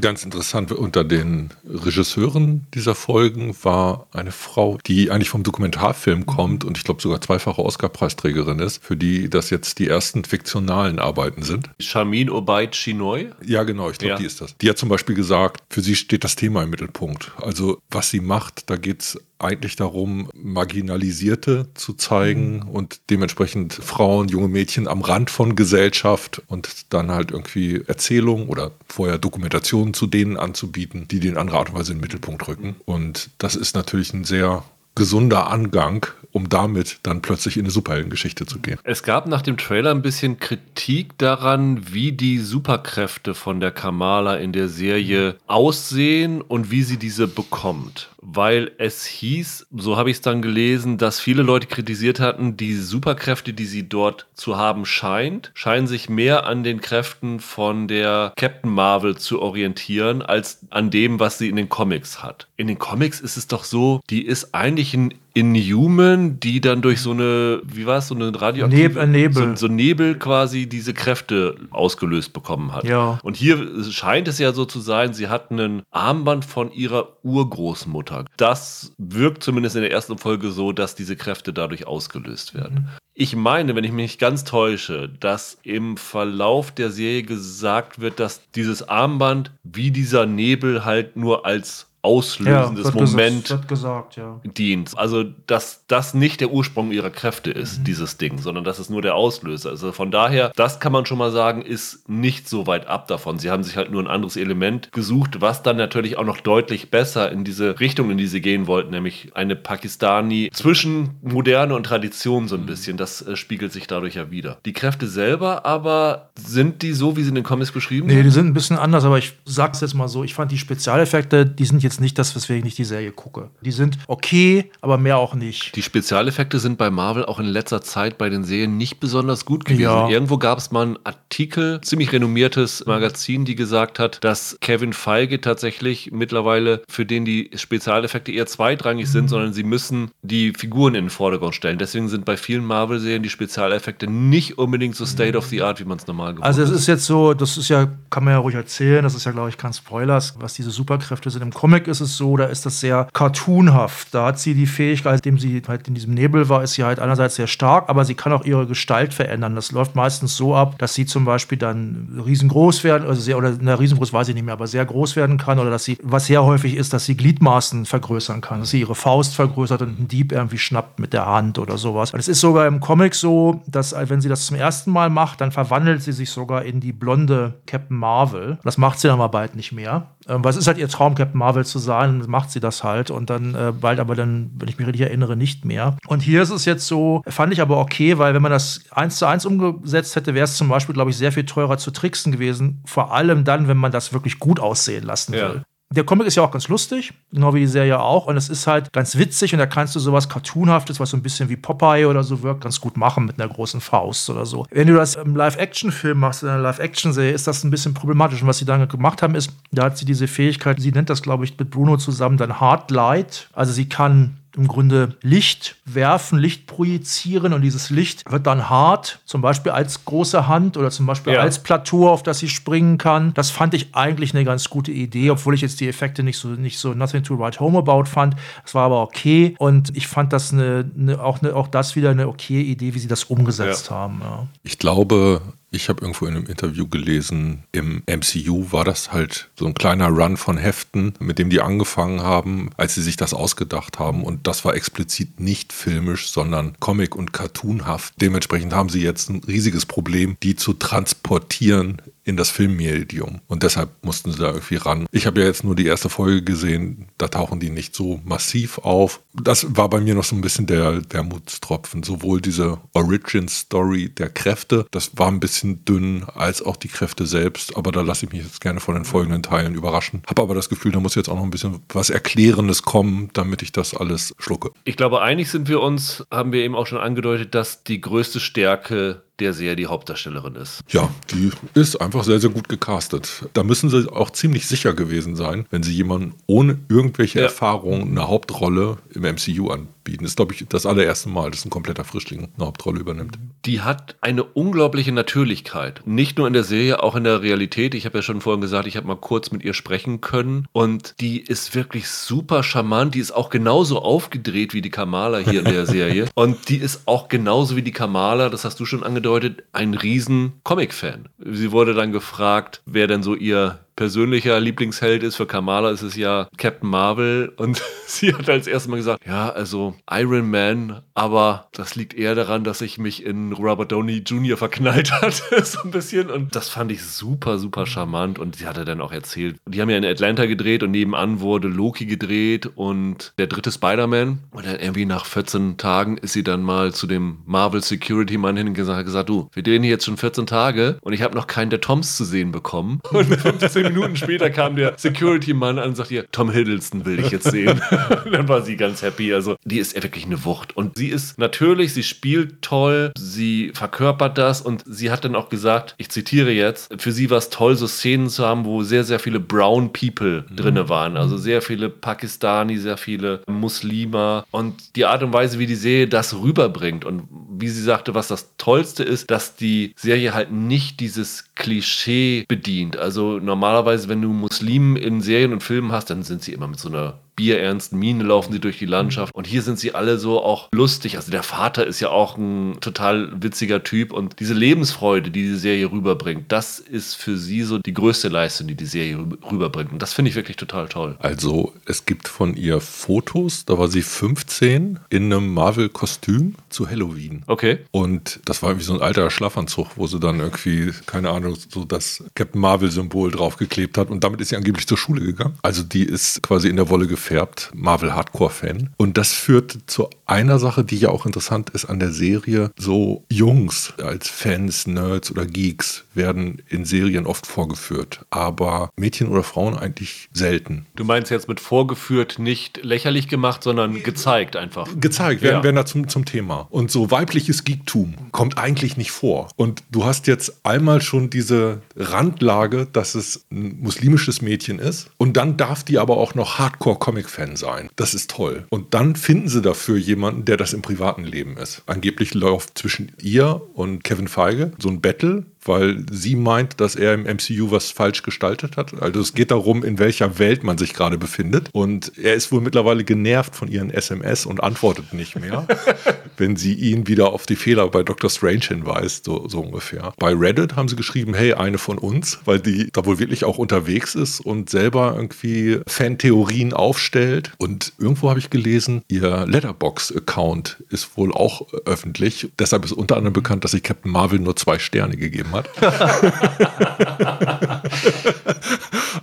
ganz interessant. Unter den Regisseuren dieser Folgen war eine Frau, die eigentlich vom Dokumentarfilm kommt und ich glaube sogar zweifache Oscar-Preisträgerin ist, für die das jetzt die ersten fiktionalen Arbeiten sind. Shamin Obaid Chinoy? Ja, genau, ich glaube, ja. die ist das. Die hat zum Beispiel gesagt, für sie steht das Thema im Mittelpunkt. Also was sie macht, da geht es eigentlich darum, Marginalisierte zu zeigen mhm. und dementsprechend Frauen, junge Mädchen am Rand von Gesellschaft und dann halt irgendwie Erzählungen oder vorher Dokumentationen zu denen anzubieten, die den andere Art und Weise in den Mittelpunkt rücken. Und das ist natürlich ein sehr gesunder Angang, um damit dann plötzlich in eine Superheldengeschichte zu gehen. Es gab nach dem Trailer ein bisschen Kritik daran, wie die Superkräfte von der Kamala in der Serie aussehen und wie sie diese bekommt weil es hieß, so habe ich es dann gelesen, dass viele Leute kritisiert hatten, die Superkräfte, die sie dort zu haben scheint, scheinen sich mehr an den Kräften von der Captain Marvel zu orientieren, als an dem, was sie in den Comics hat. In den Comics ist es doch so, die ist eigentlich ein Inhuman, die dann durch so eine, wie war es, so eine radioaktive Nebel. So, so, Nebel quasi diese Kräfte ausgelöst bekommen hat. Ja. Und hier scheint es ja so zu sein, sie hat einen Armband von ihrer Urgroßmutter. Das wirkt zumindest in der ersten Folge so, dass diese Kräfte dadurch ausgelöst werden. Mhm. Ich meine, wenn ich mich nicht ganz täusche, dass im Verlauf der Serie gesagt wird, dass dieses Armband wie dieser Nebel halt nur als auslösendes ja, Moment gesagt, ja. dient. Also, dass das nicht der Ursprung ihrer Kräfte ist, mhm. dieses Ding, sondern dass es nur der Auslöser ist. Also von daher, das kann man schon mal sagen, ist nicht so weit ab davon. Sie haben sich halt nur ein anderes Element gesucht, was dann natürlich auch noch deutlich besser in diese Richtung, in die sie gehen wollten, nämlich eine Pakistani zwischen Moderne und Tradition so ein mhm. bisschen. Das äh, spiegelt sich dadurch ja wieder. Die Kräfte selber aber, sind die so, wie sie in den Comics beschrieben sind? Nee, die sind ein bisschen anders, aber ich sag's jetzt mal so, ich fand die Spezialeffekte, die sind jetzt jetzt nicht das, weswegen ich die Serie gucke. Die sind okay, aber mehr auch nicht. Die Spezialeffekte sind bei Marvel auch in letzter Zeit bei den Serien nicht besonders gut gewesen. Ja. Irgendwo gab es mal einen Artikel, ziemlich renommiertes Magazin, die gesagt hat, dass Kevin Feige tatsächlich mittlerweile, für den die Spezialeffekte eher zweitrangig mhm. sind, sondern sie müssen die Figuren in den Vordergrund stellen. Deswegen sind bei vielen Marvel-Serien die Spezialeffekte nicht unbedingt so State of the Art, wie man es normal gewohnt Also es ist jetzt so, das ist ja, kann man ja ruhig erzählen, das ist ja, glaube ich, kein Spoilers, was diese Superkräfte sind. Im Comic Comic ist es so, da ist das sehr cartoonhaft. Da hat sie die Fähigkeit, indem sie halt in diesem Nebel war, ist sie halt einerseits sehr stark, aber sie kann auch ihre Gestalt verändern. Das läuft meistens so ab, dass sie zum Beispiel dann riesengroß werden, also sehr, oder na, riesengroß weiß ich nicht mehr, aber sehr groß werden kann oder dass sie, was sehr häufig ist, dass sie Gliedmaßen vergrößern kann, dass sie ihre Faust vergrößert und einen Dieb irgendwie schnappt mit der Hand oder sowas. Es ist sogar im Comic so, dass wenn sie das zum ersten Mal macht, dann verwandelt sie sich sogar in die blonde Captain Marvel. Das macht sie dann aber bald nicht mehr. Ähm, es ist halt ihr Traum, Captain Marvel zu sein, macht sie das halt und dann äh, bald aber dann, wenn ich mich richtig erinnere, nicht mehr. Und hier ist es jetzt so, fand ich aber okay, weil wenn man das eins zu eins umgesetzt hätte, wäre es zum Beispiel, glaube ich, sehr viel teurer zu tricksen gewesen. Vor allem dann, wenn man das wirklich gut aussehen lassen will. Ja. Der Comic ist ja auch ganz lustig, genau wie die Serie auch. Und es ist halt ganz witzig und da kannst du sowas Cartoonhaftes, was so ein bisschen wie Popeye oder so wirkt, ganz gut machen mit einer großen Faust oder so. Wenn du das im Live-Action-Film machst, in einer Live-Action-Serie, ist das ein bisschen problematisch. Und was sie dann gemacht haben, ist, da hat sie diese Fähigkeit, sie nennt das, glaube ich, mit Bruno zusammen dann Hard Light. Also sie kann im Grunde Licht werfen, Licht projizieren und dieses Licht wird dann hart, zum Beispiel als große Hand oder zum Beispiel ja. als Plateau, auf das sie springen kann. Das fand ich eigentlich eine ganz gute Idee, obwohl ich jetzt die Effekte nicht so, nicht so Nothing to Write Home About fand. Es war aber okay und ich fand das eine, eine, auch, eine, auch das wieder eine okay Idee, wie sie das umgesetzt ja. haben. Ja. Ich glaube, ich habe irgendwo in einem Interview gelesen, im MCU war das halt so ein kleiner Run von Heften, mit dem die angefangen haben, als sie sich das ausgedacht haben. Und das war explizit nicht filmisch, sondern comic- und cartoonhaft. Dementsprechend haben sie jetzt ein riesiges Problem, die zu transportieren in das Filmmedium. Und deshalb mussten sie da irgendwie ran. Ich habe ja jetzt nur die erste Folge gesehen, da tauchen die nicht so massiv auf. Das war bei mir noch so ein bisschen der Wermutstropfen. Sowohl diese Origin-Story der Kräfte, das war ein bisschen dünn, als auch die Kräfte selbst. Aber da lasse ich mich jetzt gerne von den folgenden Teilen überraschen. Habe aber das Gefühl, da muss jetzt auch noch ein bisschen was Erklärendes kommen, damit ich das alles schlucke. Ich glaube, einig sind wir uns, haben wir eben auch schon angedeutet, dass die größte Stärke der sehr die Hauptdarstellerin ist. Ja, die ist einfach sehr, sehr gut gecastet. Da müssen sie auch ziemlich sicher gewesen sein, wenn sie jemanden ohne irgendwelche ja. Erfahrung eine Hauptrolle im MCU anbieten. Das ist, glaube ich, das allererste Mal, dass ein kompletter Frischling eine Hauptrolle übernimmt. Die hat eine unglaubliche Natürlichkeit. Nicht nur in der Serie, auch in der Realität. Ich habe ja schon vorhin gesagt, ich habe mal kurz mit ihr sprechen können. Und die ist wirklich super charmant. Die ist auch genauso aufgedreht wie die Kamala hier in der Serie. Und die ist auch genauso wie die Kamala, das hast du schon angedeutet, angedeutet, ein riesen Comic-Fan. Sie wurde dann gefragt, wer denn so ihr persönlicher Lieblingsheld ist. Für Kamala ist es ja Captain Marvel. Und sie hat als erstes Mal gesagt, ja, also Iron Man, aber das liegt eher daran, dass ich mich in Robert Downey Jr. verknallt hatte, so ein bisschen. Und das fand ich super, super charmant. Und sie hatte dann auch erzählt, die haben ja in Atlanta gedreht und nebenan wurde Loki gedreht und der dritte Spider-Man. Und dann irgendwie nach 14 Tagen ist sie dann mal zu dem Marvel Security Mann hin und gesagt, du, wir drehen hier jetzt schon 14 Tage und ich habe noch keinen der Toms zu sehen bekommen. Und 15 Minuten später kam der Security-Mann an und sagte ihr, Tom Hiddleston will ich jetzt sehen. dann war sie ganz happy. Also, die ist wirklich eine Wucht. Und sie ist natürlich, sie spielt toll, sie verkörpert das und sie hat dann auch gesagt, ich zitiere jetzt, für sie war es toll, so Szenen zu haben, wo sehr, sehr viele Brown People mhm. drinne waren. Also sehr viele Pakistani, sehr viele Muslime und die Art und Weise, wie die Serie das rüberbringt und wie sie sagte, was das Tollste ist, dass die Serie halt nicht dieses Klischee bedient. Also normalerweise, wenn du Muslimen in Serien und Filmen hast, dann sind sie immer mit so einer bierernsten Miene laufen sie durch die Landschaft. Und hier sind sie alle so auch lustig. Also der Vater ist ja auch ein total witziger Typ. Und diese Lebensfreude, die die Serie rüberbringt, das ist für sie so die größte Leistung, die die Serie rüberbringt. Und das finde ich wirklich total toll. Also es gibt von ihr Fotos, da war sie 15 in einem Marvel-Kostüm zu Halloween. Okay. Und das war irgendwie so ein alter Schlafanzug, wo sie dann irgendwie, keine Ahnung, so das Captain Marvel-Symbol draufgeklebt hat. Und damit ist sie angeblich zur Schule gegangen. Also die ist quasi in der Wolle gefällt gefärbt, Marvel Hardcore-Fan. Und das führt zu einer Sache, die ja auch interessant ist an der Serie. So Jungs als Fans, Nerds oder Geeks werden in Serien oft vorgeführt, aber Mädchen oder Frauen eigentlich selten. Du meinst jetzt mit vorgeführt nicht lächerlich gemacht, sondern gezeigt einfach. Gezeigt, werden, ja. werden da zum, zum Thema. Und so weibliches Geektum kommt eigentlich nicht vor. Und du hast jetzt einmal schon diese Randlage, dass es ein muslimisches Mädchen ist und dann darf die aber auch noch Hardcore-Comic Comic-Fan sein. Das ist toll. Und dann finden sie dafür jemanden, der das im privaten Leben ist. Angeblich läuft zwischen ihr und Kevin Feige so ein Battle, weil sie meint, dass er im MCU was falsch gestaltet hat. Also es geht darum, in welcher Welt man sich gerade befindet. Und er ist wohl mittlerweile genervt von ihren SMS und antwortet nicht mehr, wenn sie ihn wieder auf die Fehler bei Dr. Strange hinweist, so, so ungefähr. Bei Reddit haben sie geschrieben, hey, eine von uns, weil die da wohl wirklich auch unterwegs ist und selber irgendwie Fantheorien aufstellt. Und irgendwo habe ich gelesen, ihr Letterbox-Account ist wohl auch öffentlich. Deshalb ist unter anderem bekannt, dass sie Captain Marvel nur zwei Sterne gegeben gegeben hat.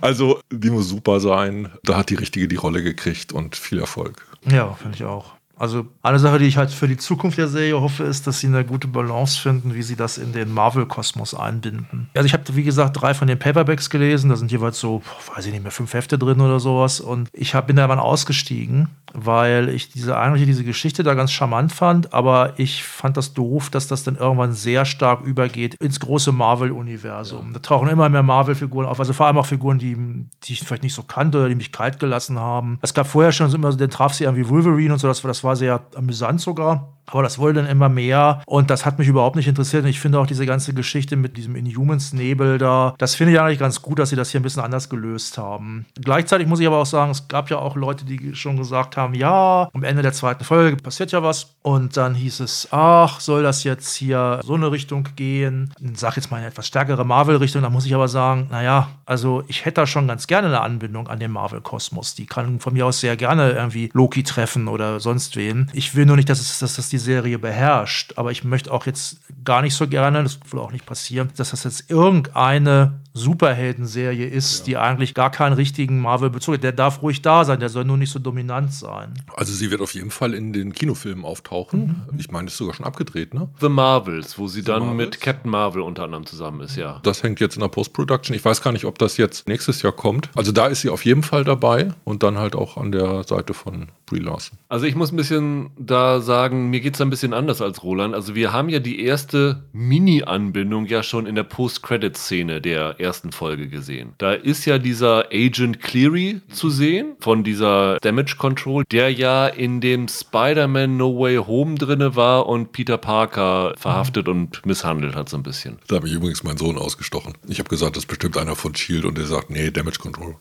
also, die muss super sein. Da hat die Richtige die Rolle gekriegt und viel Erfolg. Ja, finde ich auch. Also eine Sache, die ich halt für die Zukunft der Serie hoffe, ist, dass sie eine gute Balance finden, wie sie das in den Marvel-Kosmos einbinden. Also ich habe, wie gesagt, drei von den Paperbacks gelesen. Da sind jeweils so, weiß ich nicht mehr, fünf Hefte drin oder sowas. Und ich hab, bin da mal ausgestiegen, weil ich diese eigentlich diese Geschichte da ganz charmant fand. Aber ich fand das doof, dass das dann irgendwann sehr stark übergeht ins große Marvel-Universum. Ja. Da tauchen immer mehr Marvel-Figuren auf. Also vor allem auch Figuren, die, die ich vielleicht nicht so kannte oder die mich kalt gelassen haben. Es gab vorher schon immer, den traf sie irgendwie Wolverine und so. Das, das war sehr amüsant sogar. Aber das wurde dann immer mehr und das hat mich überhaupt nicht interessiert. Und ich finde auch diese ganze Geschichte mit diesem Inhumans-Nebel da, das finde ich eigentlich ganz gut, dass sie das hier ein bisschen anders gelöst haben. Gleichzeitig muss ich aber auch sagen, es gab ja auch Leute, die schon gesagt haben, ja, am Ende der zweiten Folge passiert ja was. Und dann hieß es, ach, soll das jetzt hier so eine Richtung gehen? Sag jetzt mal eine etwas stärkere Marvel-Richtung. Da muss ich aber sagen, naja, also ich hätte da schon ganz gerne eine Anbindung an den Marvel-Kosmos. Die kann von mir aus sehr gerne irgendwie Loki treffen oder sonst wen. Ich will nur nicht, dass es, dass das die die Serie beherrscht. Aber ich möchte auch jetzt gar nicht so gerne, das will auch nicht passieren, dass das jetzt irgendeine Superhelden-Serie ist, ja. die eigentlich gar keinen richtigen Marvel-Bezug hat. Der darf ruhig da sein, der soll nur nicht so dominant sein. Also sie wird auf jeden Fall in den Kinofilmen auftauchen. Mhm. Ich meine, ist sogar schon abgedreht, ne? The Marvels, wo sie The dann Marvels. mit Captain Marvel unter anderem zusammen ist, ja. Das hängt jetzt in der Post-Production. Ich weiß gar nicht, ob das jetzt nächstes Jahr kommt. Also da ist sie auf jeden Fall dabei und dann halt auch an der Seite von Brie Larson. Also ich muss ein bisschen da sagen, mir geht es ein bisschen anders als Roland. Also wir haben ja die erste Mini-Anbindung ja schon in der Post-Credit-Szene der ersten Folge gesehen. Da ist ja dieser Agent Cleary zu sehen von dieser Damage Control, der ja in dem Spider-Man No Way Home drinne war und Peter Parker verhaftet mhm. und misshandelt hat so ein bisschen. Da habe ich übrigens meinen Sohn ausgestochen. Ich habe gesagt, das ist bestimmt einer von Shield und der sagt, nee, Damage Control.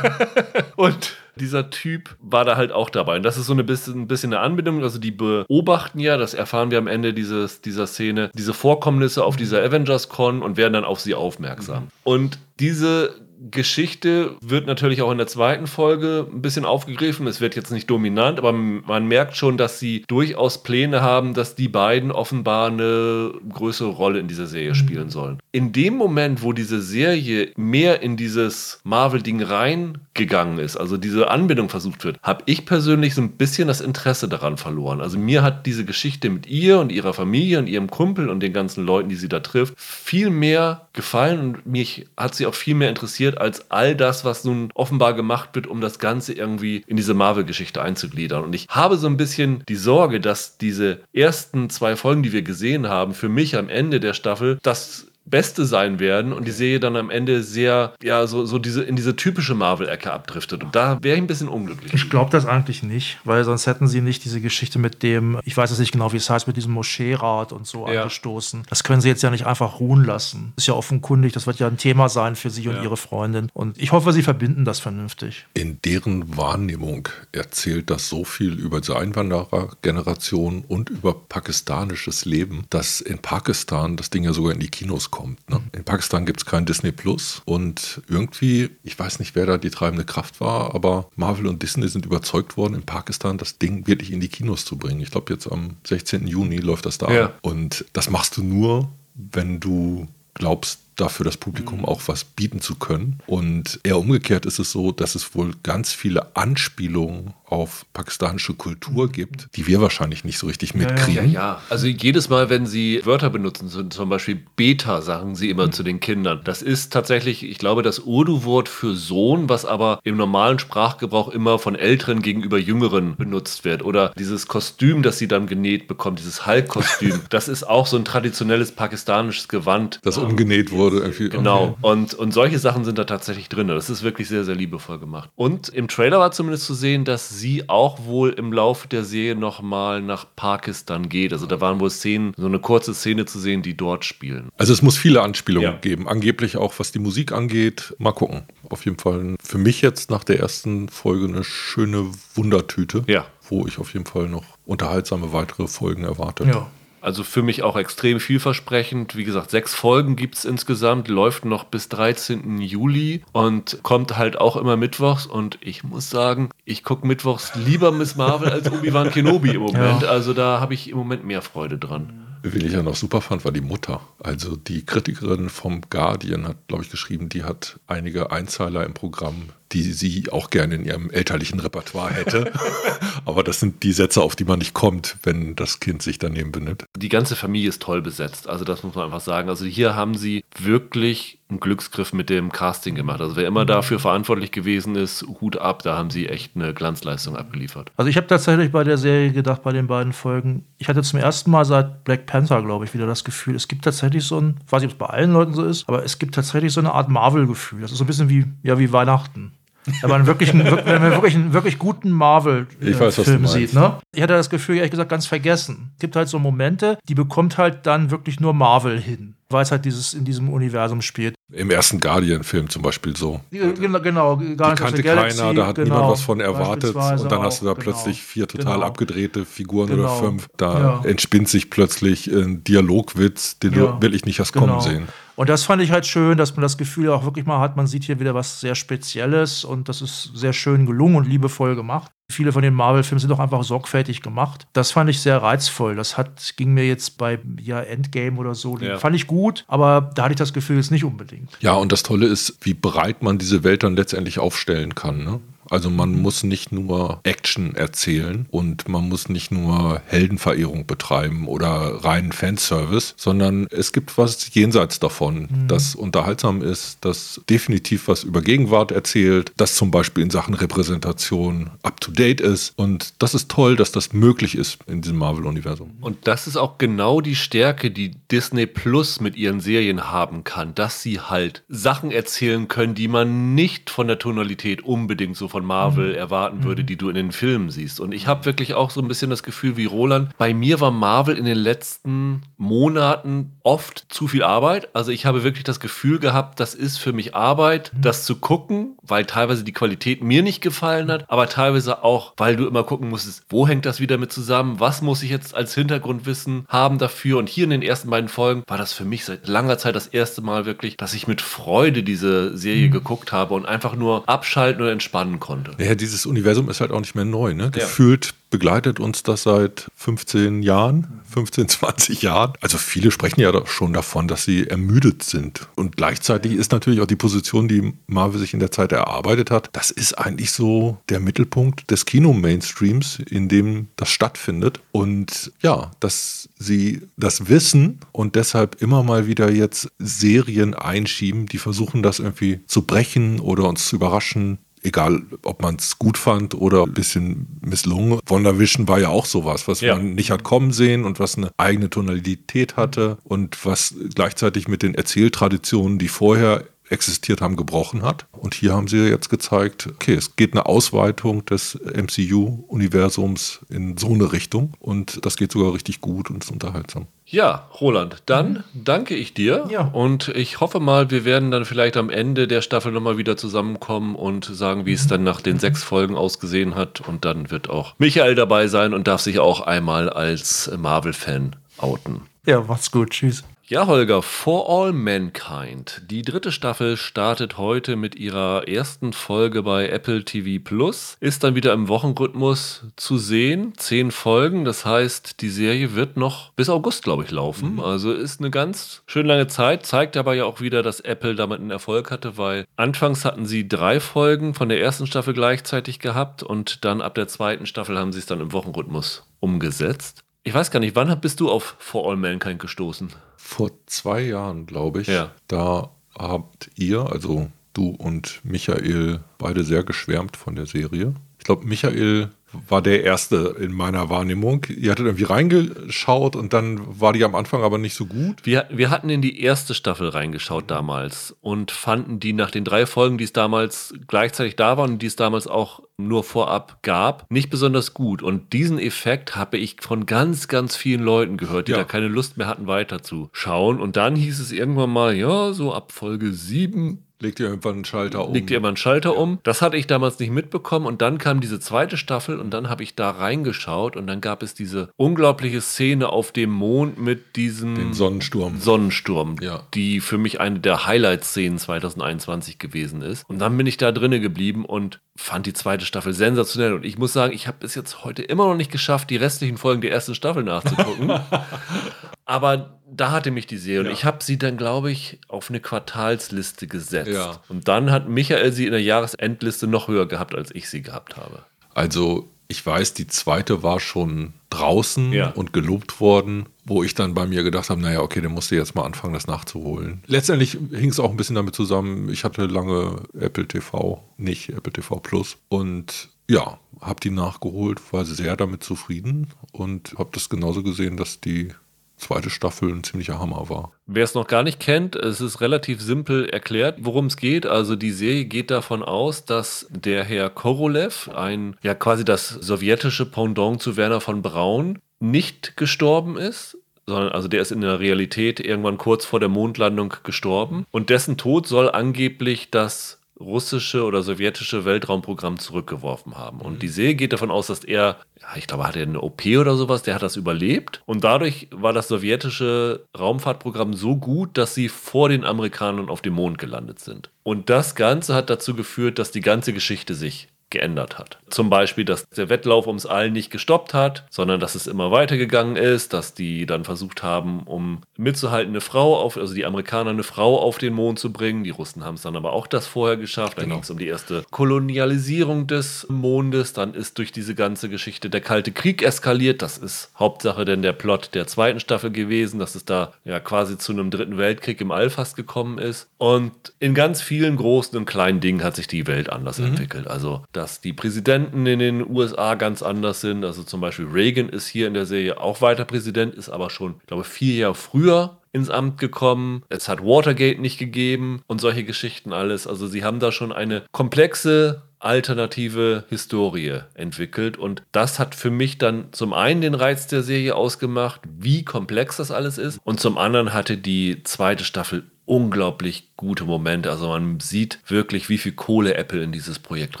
und dieser Typ war da halt auch dabei. Und das ist so eine bisschen, ein bisschen eine Anbindung. Also die beobachten ja, das erfahren wir am Ende dieses, dieser Szene, diese Vorkommnisse auf dieser Avengers Con und werden dann auf sie aufmerksam. Mhm. Und diese Geschichte wird natürlich auch in der zweiten Folge ein bisschen aufgegriffen. Es wird jetzt nicht dominant, aber man merkt schon, dass sie durchaus Pläne haben, dass die beiden offenbar eine größere Rolle in dieser Serie mhm. spielen sollen. In dem Moment, wo diese Serie mehr in dieses Marvel-Ding reingegangen ist, also diese Anbindung versucht wird, habe ich persönlich so ein bisschen das Interesse daran verloren. Also mir hat diese Geschichte mit ihr und ihrer Familie und ihrem Kumpel und den ganzen Leuten, die sie da trifft, viel mehr gefallen und mich hat sie auch viel mehr interessiert interessiert als all das, was nun offenbar gemacht wird, um das Ganze irgendwie in diese Marvel-Geschichte einzugliedern. Und ich habe so ein bisschen die Sorge, dass diese ersten zwei Folgen, die wir gesehen haben, für mich am Ende der Staffel, das Beste sein werden und die Serie dann am Ende sehr, ja, so, so diese, in diese typische Marvel-Ecke abdriftet. Und da wäre ich ein bisschen unglücklich. Ich glaube das eigentlich nicht, weil sonst hätten sie nicht diese Geschichte mit dem, ich weiß jetzt nicht genau, wie es heißt, mit diesem Moscheerat und so ja. angestoßen. Das können sie jetzt ja nicht einfach ruhen lassen. Ist ja offenkundig, das wird ja ein Thema sein für sie ja. und ihre Freundin. Und ich hoffe, sie verbinden das vernünftig. In deren Wahrnehmung erzählt das so viel über die Einwanderergeneration und über pakistanisches Leben, dass in Pakistan das Ding ja sogar in die Kinos kommt kommt. Ne? In Pakistan gibt es kein Disney Plus und irgendwie, ich weiß nicht, wer da die treibende Kraft war, aber Marvel und Disney sind überzeugt worden, in Pakistan das Ding wirklich in die Kinos zu bringen. Ich glaube, jetzt am 16. Juni läuft das da. Ja. Und das machst du nur, wenn du glaubst, dafür das Publikum mhm. auch was bieten zu können. Und eher umgekehrt ist es so, dass es wohl ganz viele Anspielungen auf pakistanische Kultur gibt, die wir wahrscheinlich nicht so richtig mitkriegen. Ja, ja, ja. Also jedes Mal, wenn sie Wörter benutzen, zum Beispiel Beta, sagen sie immer mhm. zu den Kindern. Das ist tatsächlich, ich glaube, das Urdu-Wort für Sohn, was aber im normalen Sprachgebrauch immer von Älteren gegenüber Jüngeren benutzt wird. Oder dieses Kostüm, das sie dann genäht bekommt, dieses Hulk-Kostüm, das ist auch so ein traditionelles pakistanisches Gewand. Das umgenäht wurde wurde. Irgendwie, genau. Okay. Und, und solche Sachen sind da tatsächlich drin. Das ist wirklich sehr, sehr liebevoll gemacht. Und im Trailer war zumindest zu sehen, dass sie auch wohl im Laufe der Serie nochmal nach Pakistan geht. Also da waren wohl Szenen, so eine kurze Szene zu sehen, die dort spielen. Also es muss viele Anspielungen ja. geben. Angeblich auch, was die Musik angeht. Mal gucken. Auf jeden Fall für mich jetzt nach der ersten Folge eine schöne Wundertüte. Ja. Wo ich auf jeden Fall noch unterhaltsame weitere Folgen erwarte. Ja. Also für mich auch extrem vielversprechend. Wie gesagt, sechs Folgen gibt es insgesamt, läuft noch bis 13. Juli und kommt halt auch immer mittwochs. Und ich muss sagen, ich gucke mittwochs lieber Miss Marvel als Obi-Wan Kenobi im Moment. Ja. Also da habe ich im Moment mehr Freude dran. Wen ich ja noch super fand, war die Mutter. Also die Kritikerin vom Guardian hat, glaube ich, geschrieben, die hat einige Einzeiler im Programm die sie auch gerne in ihrem elterlichen Repertoire hätte. Aber das sind die Sätze, auf die man nicht kommt, wenn das Kind sich daneben benimmt. Die ganze Familie ist toll besetzt. Also das muss man einfach sagen. Also hier haben sie wirklich einen Glücksgriff mit dem Casting gemacht. Also wer immer dafür verantwortlich gewesen ist, Hut ab, da haben sie echt eine Glanzleistung abgeliefert. Also ich habe tatsächlich bei der Serie gedacht, bei den beiden Folgen, ich hatte zum ersten Mal seit Black Panther, glaube ich, wieder das Gefühl, es gibt tatsächlich so ein, ich weiß nicht, ob es bei allen Leuten so ist, aber es gibt tatsächlich so eine Art Marvel-Gefühl. Das ist so ein bisschen wie, ja, wie Weihnachten. Wenn man wirklich einen, wenn man wirklich einen wirklich guten Marvel-Film äh, sieht. Ne? Ich hatte das Gefühl, ehrlich gesagt, ganz vergessen. Es gibt halt so Momente, die bekommt halt dann wirklich nur Marvel hin weil es halt dieses in diesem Universum spielt. Im ersten Guardian-Film zum Beispiel so. Genau, genau Guardians kannte Galaxy, keiner, da hat genau, niemand was von erwartet und dann hast du da auch, plötzlich genau, vier total genau, abgedrehte Figuren genau, oder fünf. Da ja. entspinnt sich plötzlich ein Dialogwitz, den ja, du wirklich nicht hast kommen genau. sehen. Und das fand ich halt schön, dass man das Gefühl auch wirklich mal hat, man sieht hier wieder was sehr Spezielles und das ist sehr schön gelungen und liebevoll gemacht. Viele von den Marvel-Filmen sind auch einfach sorgfältig gemacht. Das fand ich sehr reizvoll. Das hat, ging mir jetzt bei ja, Endgame oder so, ja. fand ich gut, aber da hatte ich das Gefühl jetzt nicht unbedingt. Ja, und das Tolle ist, wie breit man diese Welt dann letztendlich aufstellen kann. Ne? Also man muss nicht nur Action erzählen und man muss nicht nur Heldenverehrung betreiben oder reinen Fanservice, sondern es gibt was jenseits davon, mhm. das unterhaltsam ist, das definitiv was über Gegenwart erzählt, das zum Beispiel in Sachen Repräsentation up-to-date ist. Und das ist toll, dass das möglich ist in diesem Marvel-Universum. Und das ist auch genau die Stärke, die Disney Plus mit ihren Serien haben kann, dass sie halt Sachen erzählen können, die man nicht von der Tonalität unbedingt so von von Marvel mhm. erwarten würde, mhm. die du in den Filmen siehst. Und ich habe wirklich auch so ein bisschen das Gefühl wie Roland, bei mir war Marvel in den letzten Monaten oft zu viel Arbeit. Also ich habe wirklich das Gefühl gehabt, das ist für mich Arbeit, mhm. das zu gucken, weil teilweise die Qualität mir nicht gefallen hat, aber teilweise auch, weil du immer gucken musstest, wo hängt das wieder mit zusammen, was muss ich jetzt als Hintergrundwissen haben dafür. Und hier in den ersten beiden Folgen war das für mich seit langer Zeit das erste Mal wirklich, dass ich mit Freude diese Serie geguckt habe und einfach nur abschalten und entspannen konnte konnte. Ja, dieses Universum ist halt auch nicht mehr neu. Ne? Gefühlt begleitet uns das seit 15 Jahren, 15, 20 Jahren. Also viele sprechen ja schon davon, dass sie ermüdet sind. Und gleichzeitig ist natürlich auch die Position, die Marvel sich in der Zeit erarbeitet hat, das ist eigentlich so der Mittelpunkt des Kino-Mainstreams, in dem das stattfindet. Und ja, dass sie das wissen und deshalb immer mal wieder jetzt Serien einschieben, die versuchen, das irgendwie zu brechen oder uns zu überraschen, egal ob man es gut fand oder ein bisschen misslungen. WandaVision war ja auch sowas, was ja. man nicht hat kommen sehen und was eine eigene Tonalität hatte und was gleichzeitig mit den Erzähltraditionen, die vorher existiert haben, gebrochen hat. Und hier haben sie jetzt gezeigt, okay, es geht eine Ausweitung des MCU-Universums in so eine Richtung und das geht sogar richtig gut und ist unterhaltsam. Ja, Roland, dann danke ich dir ja. und ich hoffe mal, wir werden dann vielleicht am Ende der Staffel nochmal wieder zusammenkommen und sagen, wie mhm. es dann nach den sechs Folgen ausgesehen hat und dann wird auch Michael dabei sein und darf sich auch einmal als Marvel-Fan outen. Ja, macht's gut. Tschüss. Ja, Holger, For All Mankind. Die dritte Staffel startet heute mit ihrer ersten Folge bei Apple TV Plus. Ist dann wieder im Wochenrhythmus zu sehen. Zehn Folgen. Das heißt, die Serie wird noch bis August, glaube ich, laufen. Mhm. Also ist eine ganz schön lange Zeit. Zeigt aber ja auch wieder, dass Apple damit einen Erfolg hatte, weil anfangs hatten sie drei Folgen von der ersten Staffel gleichzeitig gehabt und dann ab der zweiten Staffel haben sie es dann im Wochenrhythmus umgesetzt. Ich weiß gar nicht, wann bist du auf For All Mankind gestoßen? Vor zwei Jahren, glaube ich. Ja. Da habt ihr, also du und Michael, beide sehr geschwärmt von der Serie. Ich glaube, Michael war der erste in meiner Wahrnehmung. Ihr hattet irgendwie reingeschaut und dann war die am Anfang aber nicht so gut. Wir, wir hatten in die erste Staffel reingeschaut damals und fanden die nach den drei Folgen, die es damals gleichzeitig da waren und die es damals auch nur vorab gab, nicht besonders gut. Und diesen Effekt habe ich von ganz, ganz vielen Leuten gehört, die ja. da keine Lust mehr hatten, weiterzuschauen. Und dann hieß es irgendwann mal, ja, so ab Folge sieben Legt ihr irgendwann einen Schalter um? Legt ihr immer einen Schalter ja. um. Das hatte ich damals nicht mitbekommen und dann kam diese zweite Staffel und dann habe ich da reingeschaut und dann gab es diese unglaubliche Szene auf dem Mond mit diesem Den Sonnensturm. Sonnensturm, ja. die für mich eine der Highlight-Szenen 2021 gewesen ist. Und dann bin ich da drinnen geblieben und fand die zweite Staffel sensationell. Und ich muss sagen, ich habe es jetzt heute immer noch nicht geschafft, die restlichen Folgen der ersten Staffel nachzugucken. Aber da hatte mich die Serie. Ja. Und ich habe sie dann, glaube ich, auf eine Quartalsliste gesetzt. Ja. Und dann hat Michael sie in der Jahresendliste noch höher gehabt, als ich sie gehabt habe. Also, ich weiß, die zweite war schon draußen ja. und gelobt worden, wo ich dann bei mir gedacht habe, naja, okay, dann musst du jetzt mal anfangen, das nachzuholen. Letztendlich hing es auch ein bisschen damit zusammen, ich hatte lange Apple TV, nicht Apple TV Plus. Und ja, habe die nachgeholt, war sehr damit zufrieden und habe das genauso gesehen, dass die zweite Staffel ein ziemlicher Hammer war. Wer es noch gar nicht kennt, es ist relativ simpel erklärt, worum es geht. Also die Serie geht davon aus, dass der Herr Korolev, ein ja quasi das sowjetische Pendant zu Werner von Braun, nicht gestorben ist, sondern also der ist in der Realität irgendwann kurz vor der Mondlandung gestorben und dessen Tod soll angeblich das russische oder sowjetische Weltraumprogramm zurückgeworfen haben. Und die Serie geht davon aus, dass er, ja, ich glaube, hat er eine OP oder sowas, der hat das überlebt. Und dadurch war das sowjetische Raumfahrtprogramm so gut, dass sie vor den Amerikanern auf dem Mond gelandet sind. Und das Ganze hat dazu geführt, dass die ganze Geschichte sich geändert hat. Zum Beispiel, dass der Wettlauf ums All nicht gestoppt hat, sondern dass es immer weitergegangen ist, dass die dann versucht haben, um mitzuhalten, eine Frau auf, also die Amerikaner eine Frau auf den Mond zu bringen. Die Russen haben es dann aber auch das vorher geschafft. Dann genau. ging es um die erste Kolonialisierung des Mondes. Dann ist durch diese ganze Geschichte der Kalte Krieg eskaliert. Das ist Hauptsache denn der Plot der zweiten Staffel gewesen, dass es da ja quasi zu einem dritten Weltkrieg im All fast gekommen ist. Und in ganz vielen großen und kleinen Dingen hat sich die Welt anders mhm. entwickelt. Also dass die Präsidenten in den USA ganz anders sind. Also zum Beispiel Reagan ist hier in der Serie auch weiter Präsident, ist aber schon, ich glaube, vier Jahre früher ins Amt gekommen. Es hat Watergate nicht gegeben und solche Geschichten alles. Also sie haben da schon eine komplexe alternative Historie entwickelt. Und das hat für mich dann zum einen den Reiz der Serie ausgemacht, wie komplex das alles ist. Und zum anderen hatte die zweite Staffel unglaublich gute Momente. Also man sieht wirklich, wie viel Kohle Apple in dieses Projekt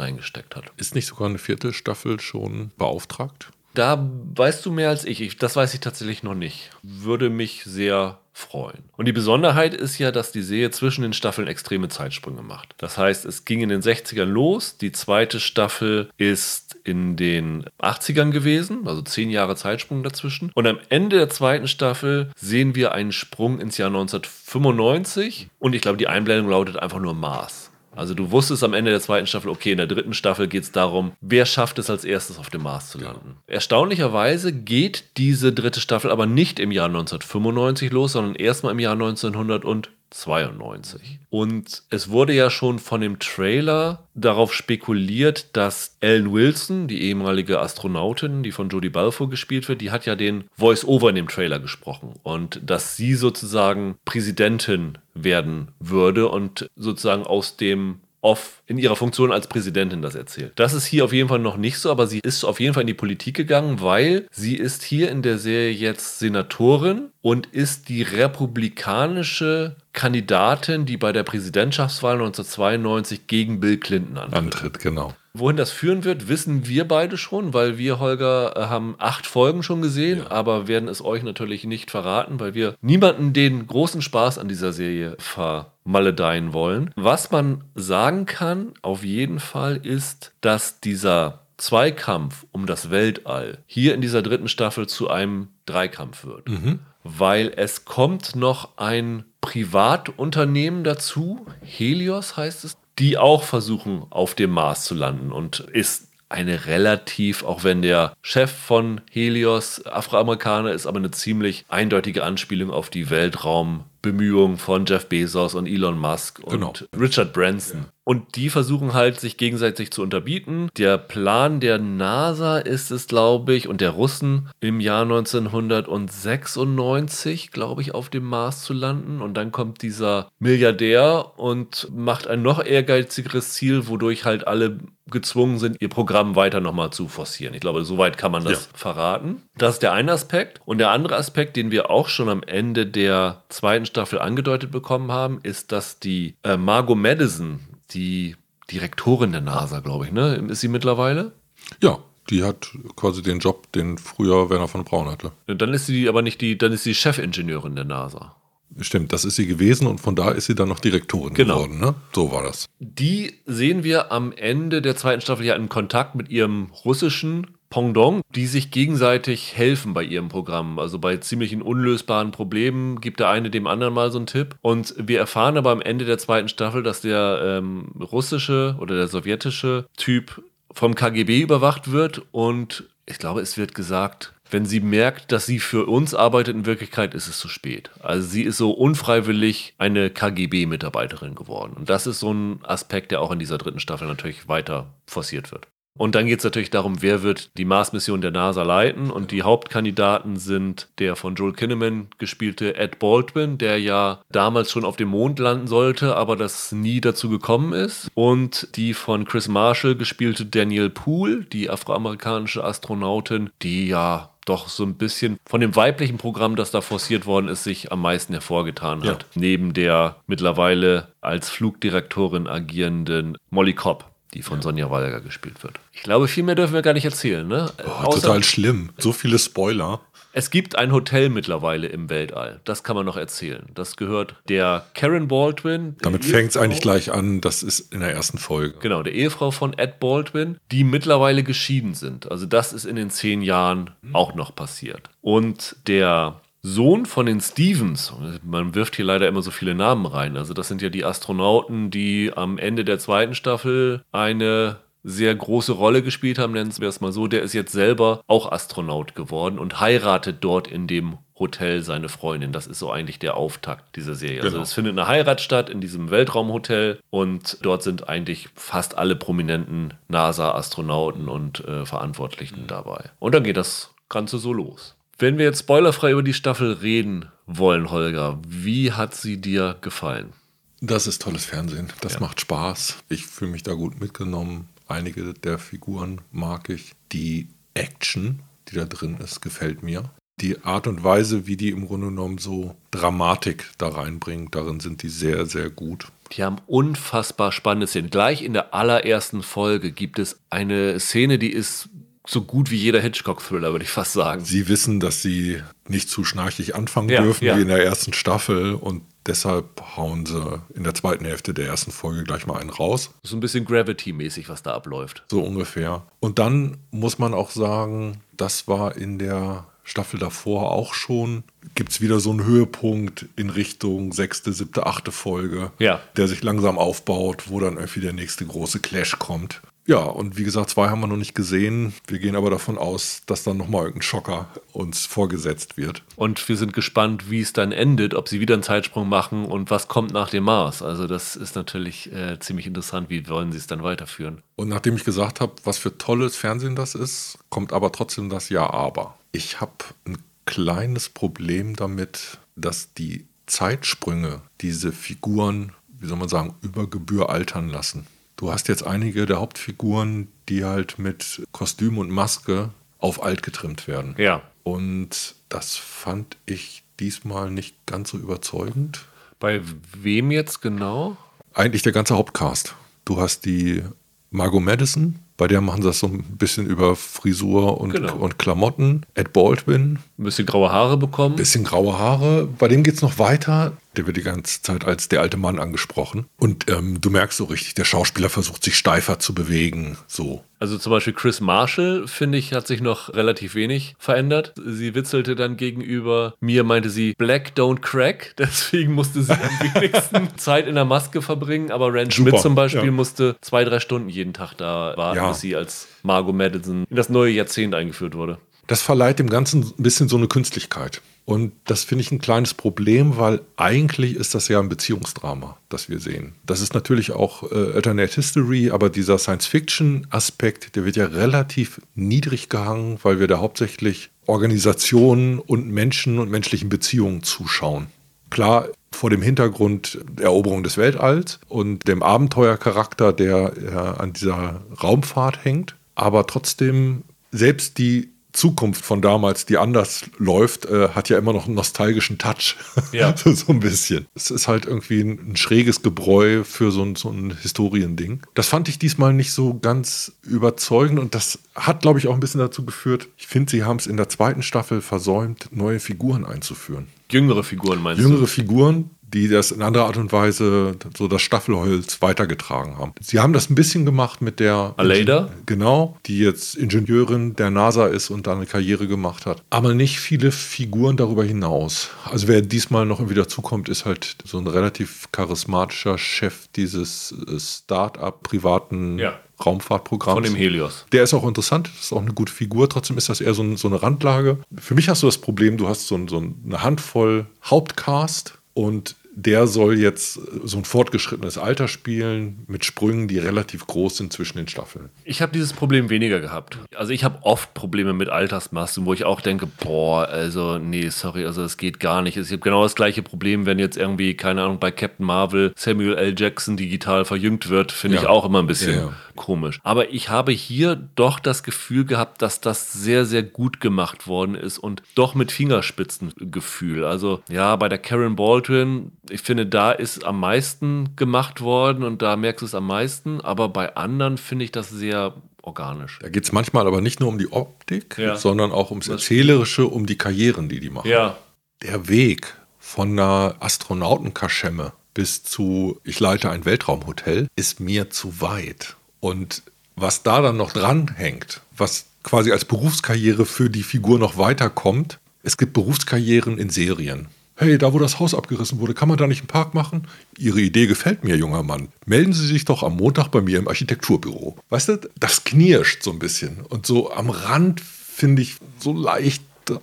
reingesteckt hat. Ist nicht sogar eine vierte Staffel schon beauftragt? Da weißt du mehr als ich. ich. Das weiß ich tatsächlich noch nicht. Würde mich sehr freuen. Und die Besonderheit ist ja, dass die Serie zwischen den Staffeln extreme Zeitsprünge macht. Das heißt, es ging in den 60ern los, die zweite Staffel ist in den 80ern gewesen, also zehn Jahre Zeitsprung dazwischen. Und am Ende der zweiten Staffel sehen wir einen Sprung ins Jahr 1995 und ich glaube, die Einblendung lautet einfach nur Mars. Also du wusstest am Ende der zweiten Staffel, okay, in der dritten Staffel geht es darum, wer schafft es als erstes auf dem Mars zu landen. Ja. Erstaunlicherweise geht diese dritte Staffel aber nicht im Jahr 1995 los, sondern erstmal im Jahr 1900 und 92. Und es wurde ja schon von dem Trailer darauf spekuliert, dass Ellen Wilson, die ehemalige Astronautin, die von Jodie Balfour gespielt wird, die hat ja den Voice-Over in dem Trailer gesprochen. Und dass sie sozusagen Präsidentin werden würde und sozusagen aus dem Off in ihrer Funktion als Präsidentin das erzählt. Das ist hier auf jeden Fall noch nicht so, aber sie ist auf jeden Fall in die Politik gegangen, weil sie ist hier in der Serie jetzt Senatorin und ist die republikanische Kandidatin, die bei der Präsidentschaftswahl 1992 gegen Bill Clinton antritt. Antritt, genau. Wohin das führen wird, wissen wir beide schon, weil wir, Holger, äh, haben acht Folgen schon gesehen, ja. aber werden es euch natürlich nicht verraten, weil wir niemanden den großen Spaß an dieser Serie vermaledeien wollen. Was man sagen kann, auf jeden Fall, ist, dass dieser Zweikampf um das Weltall hier in dieser dritten Staffel zu einem Dreikampf wird. Mhm. Weil es kommt noch ein Privatunternehmen dazu, Helios heißt es, die auch versuchen, auf dem Mars zu landen und ist eine relativ, auch wenn der Chef von Helios Afroamerikaner ist, aber eine ziemlich eindeutige Anspielung auf die Weltraumbemühungen von Jeff Bezos und Elon Musk und genau. Richard Branson. Ja. Und die versuchen halt, sich gegenseitig zu unterbieten. Der Plan der NASA ist es, glaube ich, und der Russen im Jahr 1996, glaube ich, auf dem Mars zu landen. Und dann kommt dieser Milliardär und macht ein noch ehrgeizigeres Ziel, wodurch halt alle gezwungen sind, ihr Programm weiter nochmal zu forcieren. Ich glaube, soweit kann man das ja. verraten. Das ist der eine Aspekt. Und der andere Aspekt, den wir auch schon am Ende der zweiten Staffel angedeutet bekommen haben, ist, dass die äh, Margot Madison, die Direktorin der NASA, glaube ich, ne? Ist sie mittlerweile? Ja, die hat quasi den Job, den früher Werner von Braun hatte. Dann ist sie aber nicht die, dann ist sie Chefingenieurin der NASA. Stimmt, das ist sie gewesen und von da ist sie dann noch Direktorin genau. geworden. Ne? So war das. Die sehen wir am Ende der zweiten Staffel ja in Kontakt mit ihrem russischen Pendant, die sich gegenseitig helfen bei ihrem Programm. Also bei ziemlichen unlösbaren Problemen gibt der eine dem anderen mal so einen Tipp. Und wir erfahren aber am Ende der zweiten Staffel, dass der ähm, russische oder der sowjetische Typ vom KGB überwacht wird und ich glaube, es wird gesagt, wenn sie merkt, dass sie für uns arbeitet, in Wirklichkeit ist es zu spät. Also sie ist so unfreiwillig eine KGB-Mitarbeiterin geworden. Und das ist so ein Aspekt, der auch in dieser dritten Staffel natürlich weiter forciert wird. Und dann geht es natürlich darum, wer wird die Mars-Mission der NASA leiten. Und die Hauptkandidaten sind der von Joel Kinnaman gespielte Ed Baldwin, der ja damals schon auf dem Mond landen sollte, aber das nie dazu gekommen ist. Und die von Chris Marshall gespielte Danielle Poole, die afroamerikanische Astronautin, die ja doch so ein bisschen von dem weiblichen Programm, das da forciert worden ist, sich am meisten hervorgetan hat. Ja. Neben der mittlerweile als Flugdirektorin agierenden Molly Cobb die von ja. Sonja Walger gespielt wird. Ich glaube, viel mehr dürfen wir gar nicht erzählen. Ne? Oh, total schlimm. So viele Spoiler. Es gibt ein Hotel mittlerweile im Weltall. Das kann man noch erzählen. Das gehört der Karen Baldwin. Damit fängt es eigentlich gleich an. Das ist in der ersten Folge. Genau, der Ehefrau von Ed Baldwin, die mittlerweile geschieden sind. Also das ist in den zehn Jahren mhm. auch noch passiert. Und der Sohn von den Stevens, man wirft hier leider immer so viele Namen rein. Also das sind ja die Astronauten, die am Ende der zweiten Staffel eine sehr große Rolle gespielt haben, nennen wir es mal so, der ist jetzt selber auch Astronaut geworden und heiratet dort in dem Hotel seine Freundin. Das ist so eigentlich der Auftakt dieser Serie. Also genau. Also es findet eine Heirat statt in diesem Weltraumhotel und dort sind eigentlich fast alle prominenten NASA-Astronauten und äh, Verantwortlichen mhm. dabei. Und dann geht das Ganze so los. Wenn wir jetzt spoilerfrei über die Staffel reden wollen, Holger, wie hat sie dir gefallen? Das ist tolles Fernsehen. Das ja. macht Spaß. Ich fühle mich da gut mitgenommen. Einige der Figuren mag ich. Die Action, die da drin ist, gefällt mir. Die Art und Weise, wie die im Grunde genommen so Dramatik da reinbringen, darin sind die sehr, sehr gut. Die haben unfassbar spannende Szenen. Gleich in der allerersten Folge gibt es eine Szene, die ist so gut wie jeder Hitchcock-Thriller, würde ich fast sagen. Sie wissen, dass sie nicht zu schnarchig anfangen ja, dürfen, ja. wie in der ersten Staffel. Und deshalb hauen sie in der zweiten Hälfte der ersten Folge gleich mal einen raus. So ein bisschen Gravity-mäßig, was da abläuft. So ungefähr. Und dann muss man auch sagen, das war in der Staffel davor auch schon, gibt es wieder so einen Höhepunkt in Richtung sechste, siebte, achte Folge, ja. der sich langsam aufbaut, wo dann irgendwie der nächste große Clash kommt. Ja, und wie gesagt, zwei haben wir noch nicht gesehen. Wir gehen aber davon aus, dass dann nochmal irgendein Schocker uns vorgesetzt wird. Und wir sind gespannt, wie es dann endet, ob sie wieder einen Zeitsprung machen und was kommt nach dem Mars. Also das ist natürlich äh, ziemlich interessant. Wie wollen sie es dann weiterführen? Und nachdem ich gesagt habe, was für tolles Fernsehen das ist, kommt aber trotzdem das Ja aber. Ich habe ein kleines Problem damit, dass die Zeitsprünge diese Figuren, wie soll man sagen, über Gebühr altern lassen. Du hast jetzt einige der Hauptfiguren, die halt mit Kostüm und Maske auf alt getrimmt werden. Ja. Und das fand ich diesmal nicht ganz so überzeugend. Bei wem jetzt genau? Eigentlich der ganze Hauptcast. Du hast die Margot Madison, bei der machen sie das so ein bisschen über Frisur und, genau. und Klamotten. Ed Baldwin. Ein bisschen graue Haare bekommen. Ein bisschen graue Haare. Bei dem geht es noch weiter. Der wird die ganze Zeit als der alte Mann angesprochen. Und ähm, du merkst so richtig, der Schauspieler versucht sich steifer zu bewegen. So. Also zum Beispiel Chris Marshall, finde ich, hat sich noch relativ wenig verändert. Sie witzelte dann gegenüber mir, meinte sie, Black don't crack. Deswegen musste sie am wenigsten Zeit in der Maske verbringen. Aber Rand Schmidt zum Beispiel ja. musste zwei, drei Stunden jeden Tag da warten, ja. bis sie als Margot Madison in das neue Jahrzehnt eingeführt wurde. Das verleiht dem Ganzen ein bisschen so eine Künstlichkeit. Und das finde ich ein kleines Problem, weil eigentlich ist das ja ein Beziehungsdrama, das wir sehen. Das ist natürlich auch äh, Alternate History, aber dieser Science-Fiction-Aspekt, der wird ja relativ niedrig gehangen, weil wir da hauptsächlich Organisationen und Menschen und menschlichen Beziehungen zuschauen. Klar, vor dem Hintergrund der Eroberung des Weltalls und dem Abenteuercharakter, der äh, an dieser Raumfahrt hängt. Aber trotzdem, selbst die Zukunft von damals, die anders läuft, äh, hat ja immer noch einen nostalgischen Touch. Ja. so, ein bisschen. Es ist halt irgendwie ein, ein schräges Gebräu für so ein, so ein Historiending. Das fand ich diesmal nicht so ganz überzeugend und das hat, glaube ich, auch ein bisschen dazu geführt. Ich finde, sie haben es in der zweiten Staffel versäumt, neue Figuren einzuführen. Jüngere Figuren meinst Jüngere du? Jüngere Figuren, die das in anderer Art und Weise so das Staffelholz weitergetragen haben. Sie haben das ein bisschen gemacht mit der Aleida, genau, die jetzt Ingenieurin der NASA ist und da eine Karriere gemacht hat. Aber nicht viele Figuren darüber hinaus. Also wer diesmal noch irgendwie dazukommt, ist halt so ein relativ charismatischer Chef dieses äh, Start-up privaten ja. Raumfahrtprogramms. Von dem Helios. Der ist auch interessant, ist auch eine gute Figur. Trotzdem ist das eher so, ein, so eine Randlage. Für mich hast du das Problem, du hast so, ein, so eine Handvoll Hauptcast und der soll jetzt so ein fortgeschrittenes Alter spielen mit Sprüngen, die relativ groß sind zwischen den Staffeln. Ich habe dieses Problem weniger gehabt. Also ich habe oft Probleme mit Altersmassen, wo ich auch denke, boah, also nee, sorry, also es geht gar nicht. Ich habe genau das gleiche Problem, wenn jetzt irgendwie, keine Ahnung, bei Captain Marvel Samuel L. Jackson digital verjüngt wird, finde ja. ich auch immer ein bisschen ja, ja. komisch. Aber ich habe hier doch das Gefühl gehabt, dass das sehr, sehr gut gemacht worden ist und doch mit Fingerspitzengefühl. Also ja, bei der Karen Baldwin, ich finde, da ist am meisten gemacht worden und da merkst du es am meisten, aber bei anderen finde ich das sehr organisch. Da geht es manchmal aber nicht nur um die Optik, ja. sondern auch ums Erzählerische, um die Karrieren, die die machen. Ja. Der Weg von einer Astronautenkaschemme bis zu ich leite ein Weltraumhotel ist mir zu weit. Und was da dann noch dranhängt, was quasi als Berufskarriere für die Figur noch weiterkommt, es gibt Berufskarrieren in Serien. Hey, da wo das Haus abgerissen wurde, kann man da nicht einen Park machen? Ihre Idee gefällt mir, junger Mann. Melden Sie sich doch am Montag bei mir im Architekturbüro. Weißt du, das knirscht so ein bisschen. Und so am Rand finde ich so leicht,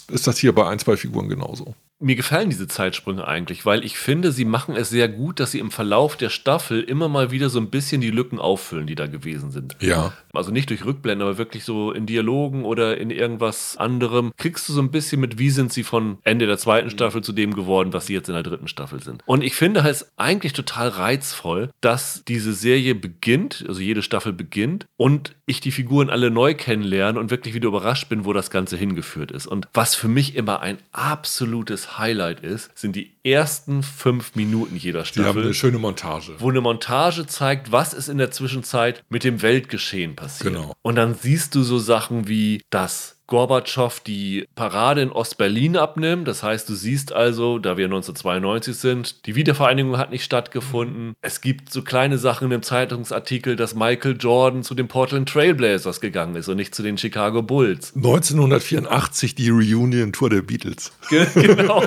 ist das hier bei ein, zwei Figuren genauso mir gefallen diese Zeitsprünge eigentlich, weil ich finde, sie machen es sehr gut, dass sie im Verlauf der Staffel immer mal wieder so ein bisschen die Lücken auffüllen, die da gewesen sind. Ja. Also nicht durch Rückblenden, aber wirklich so in Dialogen oder in irgendwas anderem. Kriegst du so ein bisschen mit, wie sind sie von Ende der zweiten Staffel zu dem geworden, was sie jetzt in der dritten Staffel sind. Und ich finde es eigentlich total reizvoll, dass diese Serie beginnt, also jede Staffel beginnt und ich die Figuren alle neu kennenlerne und wirklich wieder überrascht bin, wo das Ganze hingeführt ist. Und was für mich immer ein absolutes Highlight ist, sind die ersten fünf Minuten jeder Staffel. Die haben eine schöne Montage. Wo eine Montage zeigt, was ist in der Zwischenzeit mit dem Weltgeschehen passiert. Genau. Und dann siehst du so Sachen wie das Gorbatschow die Parade in Ostberlin abnimmt. Das heißt, du siehst also, da wir 1992 sind, die Wiedervereinigung hat nicht stattgefunden. Es gibt so kleine Sachen im Zeitungsartikel, dass Michael Jordan zu den Portland Trailblazers gegangen ist und nicht zu den Chicago Bulls. 1984 die Reunion-Tour der Beatles. genau.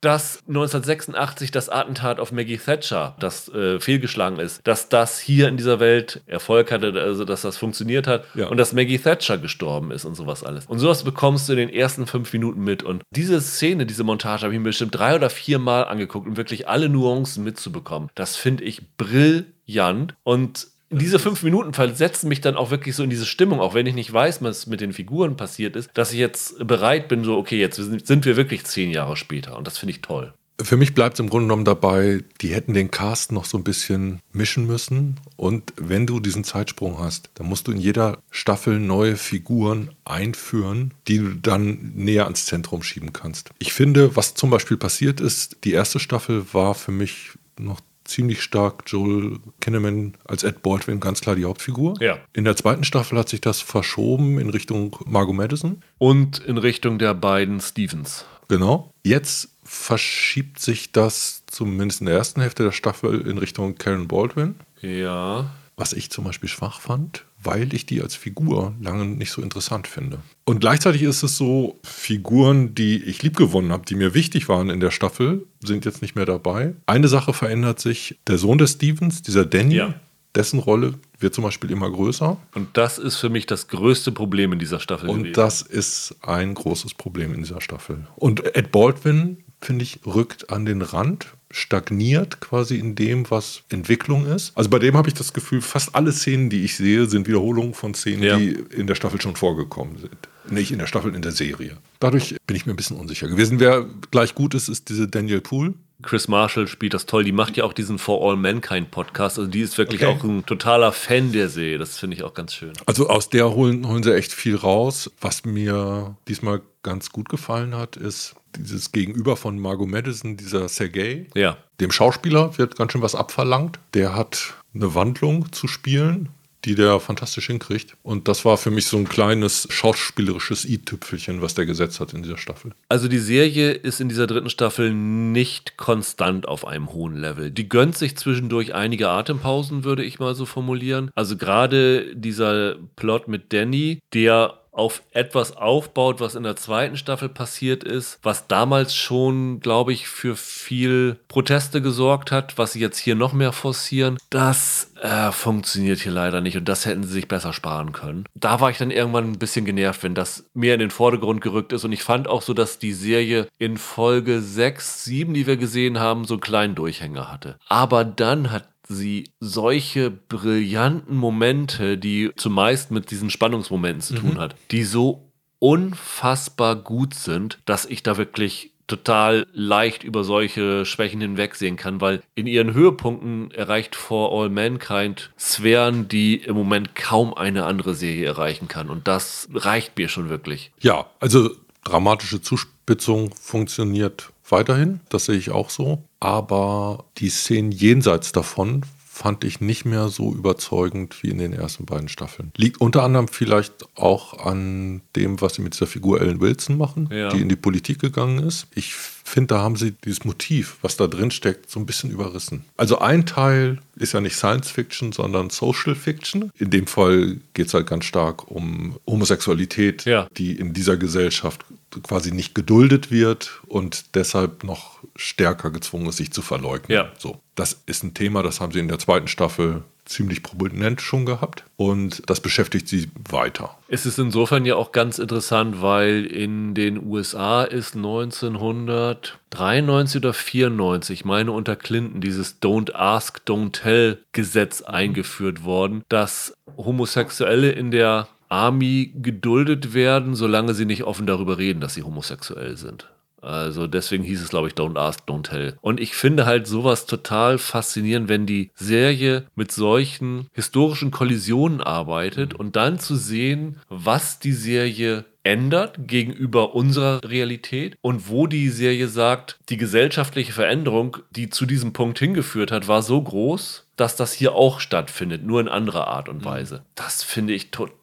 dass 1986 das Attentat auf Maggie Thatcher, das äh, fehlgeschlagen ist, dass das hier in dieser Welt Erfolg hatte, also dass das funktioniert hat ja. und dass Maggie Thatcher gestorben ist und sowas alles. Und sowas bekommst du in den ersten fünf Minuten mit. Und diese Szene, diese Montage habe ich mir bestimmt drei oder vier Mal angeguckt, um wirklich alle Nuancen mitzubekommen. Das finde ich brillant. Und diese fünf Minuten versetzen mich dann auch wirklich so in diese Stimmung, auch wenn ich nicht weiß, was mit den Figuren passiert ist, dass ich jetzt bereit bin, so, okay, jetzt sind wir wirklich zehn Jahre später. Und das finde ich toll. Für mich bleibt es im Grunde genommen dabei, die hätten den Cast noch so ein bisschen mischen müssen. Und wenn du diesen Zeitsprung hast, dann musst du in jeder Staffel neue Figuren einführen, die du dann näher ans Zentrum schieben kannst. Ich finde, was zum Beispiel passiert ist, die erste Staffel war für mich noch ziemlich stark Joel Kinnaman als Ed Baldwin ganz klar die Hauptfigur. Ja. In der zweiten Staffel hat sich das verschoben in Richtung Margot Madison. Und in Richtung der beiden Stevens. Genau. Jetzt verschiebt sich das zumindest in der ersten Hälfte der Staffel in Richtung Karen Baldwin. Ja. Was ich zum Beispiel schwach fand, weil ich die als Figur lange nicht so interessant finde. Und gleichzeitig ist es so, Figuren, die ich liebgewonnen habe, die mir wichtig waren in der Staffel, sind jetzt nicht mehr dabei. Eine Sache verändert sich. Der Sohn des Stevens, dieser Danny, ja. dessen Rolle wird zum Beispiel immer größer. Und das ist für mich das größte Problem in dieser Staffel. Und gewesen. das ist ein großes Problem in dieser Staffel. Und Ed Baldwin finde ich, rückt an den Rand, stagniert quasi in dem, was Entwicklung ist. Also bei dem habe ich das Gefühl, fast alle Szenen, die ich sehe, sind Wiederholungen von Szenen, ja. die in der Staffel schon vorgekommen sind. Nicht in der Staffel, in der Serie. Dadurch bin ich mir ein bisschen unsicher gewesen. Wer gleich gut ist, ist diese Daniel Poole. Chris Marshall spielt das toll. Die macht ja auch diesen For All Mankind Podcast. Also die ist wirklich okay. auch ein totaler Fan der Serie. Das finde ich auch ganz schön. Also aus der holen, holen sie echt viel raus. Was mir diesmal ganz gut gefallen hat, ist, dieses Gegenüber von Margot Madison, dieser Sergei. Ja. Dem Schauspieler wird ganz schön was abverlangt. Der hat eine Wandlung zu spielen, die der fantastisch hinkriegt. Und das war für mich so ein kleines schauspielerisches i-Tüpfelchen, was der gesetzt hat in dieser Staffel. Also die Serie ist in dieser dritten Staffel nicht konstant auf einem hohen Level. Die gönnt sich zwischendurch einige Atempausen, würde ich mal so formulieren. Also gerade dieser Plot mit Danny, der auf etwas aufbaut, was in der zweiten Staffel passiert ist, was damals schon, glaube ich, für viel Proteste gesorgt hat, was sie jetzt hier noch mehr forcieren. Das äh, funktioniert hier leider nicht und das hätten sie sich besser sparen können. Da war ich dann irgendwann ein bisschen genervt, wenn das mehr in den Vordergrund gerückt ist und ich fand auch so, dass die Serie in Folge 6, 7, die wir gesehen haben, so einen kleinen Durchhänger hatte. Aber dann hat sie solche brillanten Momente, die zumeist mit diesen Spannungsmomenten zu tun hat, die so unfassbar gut sind, dass ich da wirklich total leicht über solche Schwächen hinwegsehen kann, weil in ihren Höhepunkten erreicht For All Mankind Sphären, die im Moment kaum eine andere Serie erreichen kann. Und das reicht mir schon wirklich. Ja, also dramatische Zuspitzung funktioniert weiterhin, das sehe ich auch so. Aber die Szenen jenseits davon fand ich nicht mehr so überzeugend wie in den ersten beiden Staffeln. Liegt unter anderem vielleicht auch an dem, was sie mit dieser Figur Ellen Wilson machen, Ja. die in die Politik gegangen ist. Ich finde, da haben sie dieses Motiv, was da drin steckt, so ein bisschen überrissen. Also ein Teil ist ja nicht Science Fiction, sondern Social Fiction. In dem Fall geht es halt ganz stark um Homosexualität, Ja. die in dieser Gesellschaft quasi nicht geduldet wird und deshalb noch stärker gezwungen ist, sich zu verleugnen. Ja. So, das ist ein Thema, das haben sie in der zweiten Staffel ziemlich prominent schon gehabt und das beschäftigt sie weiter. Es ist insofern ja auch ganz interessant, weil in den USA ist 1993 oder 94, ich meine unter Clinton, dieses Don't Ask, Don't Tell Gesetz eingeführt worden, dass Homosexuelle in der Army geduldet werden, solange sie nicht offen darüber reden, dass sie homosexuell sind. Also deswegen hieß es, glaube ich, Don't Ask, Don't Tell. Und ich finde halt sowas total faszinierend, wenn die Serie mit solchen historischen Kollisionen arbeitet und dann zu sehen, was die Serie ändert gegenüber unserer Realität und wo die Serie sagt, die gesellschaftliche Veränderung, die zu diesem Punkt hingeführt hat, war so groß, dass das hier auch stattfindet, nur in anderer Art und Weise. Das finde ich total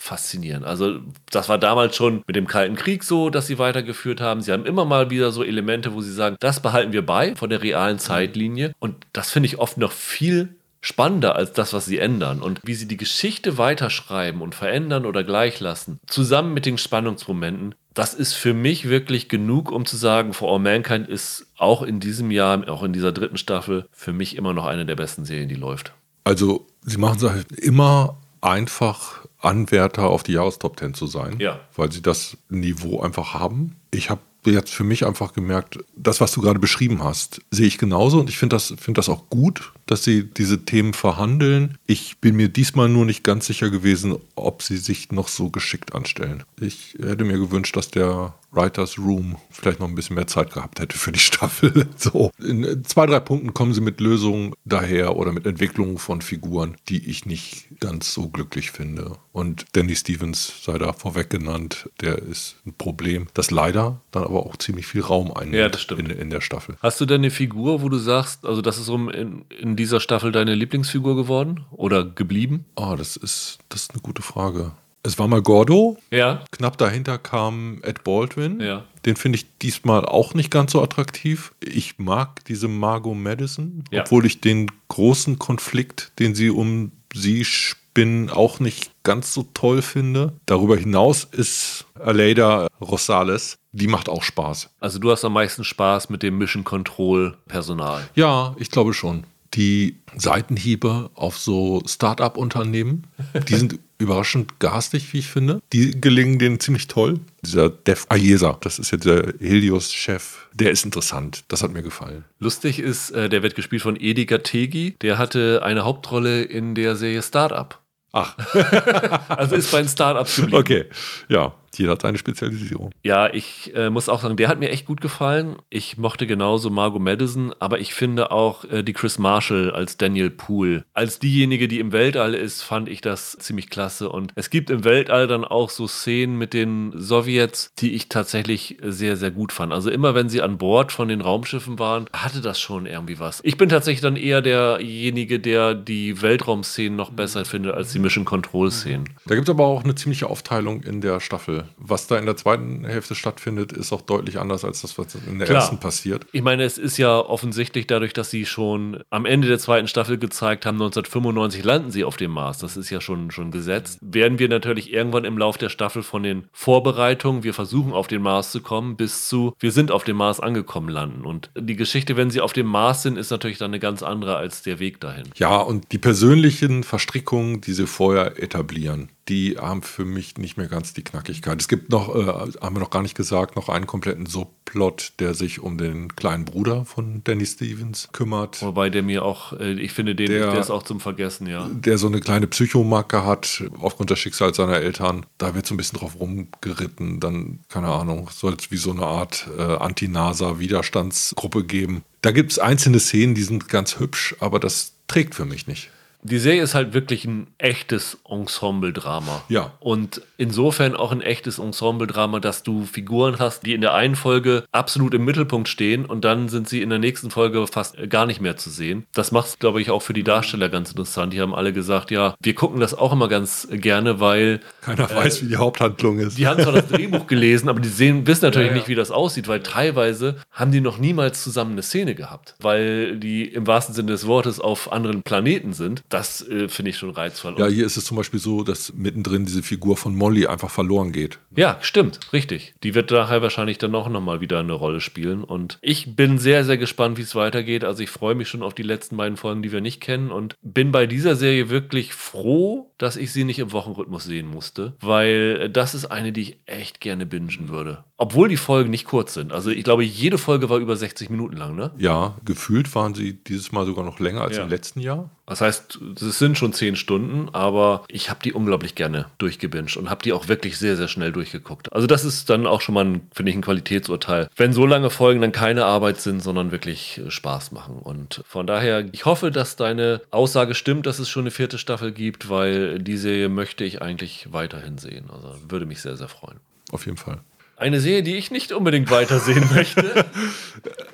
faszinierend. Also das war damals schon mit dem Kalten Krieg so, dass sie weitergeführt haben. Sie haben immer mal wieder so Elemente, wo sie sagen, das behalten wir bei von der realen Zeitlinie. Und das finde ich oft noch viel spannender als das, was sie ändern. Und wie sie die Geschichte weiterschreiben und verändern oder gleich lassen, zusammen mit den Spannungsmomenten, das ist für mich wirklich genug, um zu sagen, For All Mankind ist auch in diesem Jahr, auch in dieser dritten Staffel, für mich immer noch eine der besten Serien, die läuft. Also sie machen es halt immer einfach Anwärter auf die Jahrestop 10 zu sein, Ja. weil sie das Niveau einfach haben. Ich habe jetzt für mich einfach gemerkt, das, was du gerade beschrieben hast, sehe ich genauso und ich finde das, find das auch gut, dass sie diese Themen verhandeln. Ich bin mir diesmal nur nicht ganz sicher gewesen, ob sie sich noch so geschickt anstellen. Ich hätte mir gewünscht, dass der Writers Room vielleicht noch ein bisschen mehr Zeit gehabt hätte für die Staffel. So, in zwei, drei Punkten kommen sie mit Lösungen daher oder mit Entwicklungen von Figuren, die ich nicht ganz so glücklich finde. Und Danny Stevens sei da vorweg genannt, der ist ein Problem, das leider dann aber auch ziemlich viel Raum einnimmt Ja, das stimmt. In, in der Staffel. Hast du denn eine Figur, wo du sagst, also das ist um in, in dieser Staffel deine Lieblingsfigur geworden oder geblieben? Ah, das ist, das ist eine gute Frage. Es war mal Gordo, Ja. Knapp dahinter kam Ed Baldwin. Ja. Den finde ich diesmal auch nicht ganz so attraktiv. Ich mag diese Margot Madison, Ja. obwohl ich den großen Konflikt, den sie um sie spinnen, auch nicht ganz so toll finde. Darüber hinaus ist Aleida Rosales, die macht auch Spaß. Also du hast am meisten Spaß mit dem Mission Control Personal. Ja, ich glaube schon. Die Seitenhiebe auf so Start-up-Unternehmen, die sind überraschend garstig, wie ich finde. Die gelingen denen ziemlich toll. Dieser Def Ayesa, das ist jetzt der Helios-Chef, der ist interessant. Das hat mir gefallen. Lustig ist, äh, der wird gespielt von Edgar Tegi. Der hatte eine Hauptrolle in der Serie Startup. Ach, Also ist bei den Startups geblieben. okay. Ja, jeder hat seine Spezialisierung. Ja, ich äh, muss auch sagen, der hat mir echt gut gefallen. Ich mochte genauso Margot Madison, aber ich finde auch äh, die Chris Marshall als Daniel Poole. Als diejenige, die im Weltall ist, fand ich das ziemlich klasse. Und es gibt im Weltall dann auch so Szenen mit den Sowjets, die ich tatsächlich sehr, sehr gut fand. Also immer wenn sie an Bord von den Raumschiffen waren, hatte das schon irgendwie was. Ich bin tatsächlich dann eher derjenige, der die Weltraumszenen noch besser findet als die Mission Control Szenen. Da gibt es aber auch eine ziemliche Aufteilung in der Staffel. Was da in der zweiten Hälfte stattfindet, ist auch deutlich anders als das, was in der Klar. ersten passiert. Ich meine, es ist ja offensichtlich dadurch, dass sie schon am Ende der zweiten Staffel gezeigt haben, 1995 landen sie auf dem Mars. Das ist ja schon, schon gesetzt. Werden wir natürlich irgendwann im Lauf der Staffel von den Vorbereitungen, wir versuchen auf den Mars zu kommen, bis zu, wir sind auf dem Mars angekommen landen. Und die Geschichte, wenn sie auf dem Mars sind, ist natürlich dann eine ganz andere als der Weg dahin. Ja, und die persönlichen Verstrickungen, die sie vorher etablieren, die haben für mich nicht mehr ganz die Knackigkeit. Es gibt noch, äh, haben wir noch gar nicht gesagt, noch einen kompletten Subplot, der sich um den kleinen Bruder von Danny Stevens kümmert. Wobei der mir auch, äh, ich finde, den, Der- der, ist auch zum Vergessen, ja. der so eine kleine Psychomacke hat, aufgrund des Schicksals seiner Eltern. Da wird so ein bisschen drauf rumgeritten. Dann, keine Ahnung, soll es wie so eine Art äh, Anti-NASA-Widerstandsgruppe geben. Da gibt es einzelne Szenen, die sind ganz hübsch, aber das trägt für mich nicht. Die Serie ist halt wirklich ein echtes Ensemble-Drama. Ja. Und insofern auch ein echtes Ensemble-Drama, dass du Figuren hast, die in der einen Folge absolut im Mittelpunkt stehen und dann sind sie in der nächsten Folge fast gar nicht mehr zu sehen. Das macht es, glaube ich, auch für die Darsteller ganz interessant. Die haben alle gesagt, ja, wir gucken das auch immer ganz gerne, weil Keiner weiß, wie die Haupthandlung ist. die haben zwar das Drehbuch gelesen, aber die sehen, wissen natürlich Ja, ja. nicht, wie das aussieht, weil teilweise haben die noch niemals zusammen eine Szene gehabt, weil die im wahrsten Sinne des Wortes auf anderen Planeten sind. Das äh, finde ich schon reizvoll. Ja, hier ist es zum Beispiel so, dass mittendrin diese Figur von Molly einfach verloren geht. Ja, stimmt, richtig. Die wird daher wahrscheinlich dann auch nochmal wieder eine Rolle spielen. Und ich bin sehr, sehr gespannt, wie es weitergeht. Also ich freue mich schon auf die letzten beiden Folgen, die wir nicht kennen. Und bin bei dieser Serie wirklich froh, dass ich sie nicht im Wochenrhythmus sehen musste. Weil das ist eine, die ich echt gerne bingen würde. Obwohl die Folgen nicht kurz sind. Also ich glaube, jede Folge war über 60 Minuten lang, ne? Ja, gefühlt waren sie dieses Mal sogar noch länger als Ja. im letzten Jahr. Das heißt, es sind schon zehn Stunden, aber ich habe die unglaublich gerne durchgebinged und habe die auch wirklich sehr, sehr schnell durchgeguckt. Also das ist dann auch schon mal, finde ich, ein Qualitätsurteil. Wenn so lange Folgen dann keine Arbeit sind, sondern wirklich äh, Spaß machen. Und von daher, ich hoffe, dass deine Aussage stimmt, dass es schon eine vierte Staffel gibt, weil die Serie möchte ich eigentlich weiterhin sehen. Also würde mich sehr, sehr freuen. Auf jeden Fall. Eine Serie, die ich nicht unbedingt weitersehen möchte.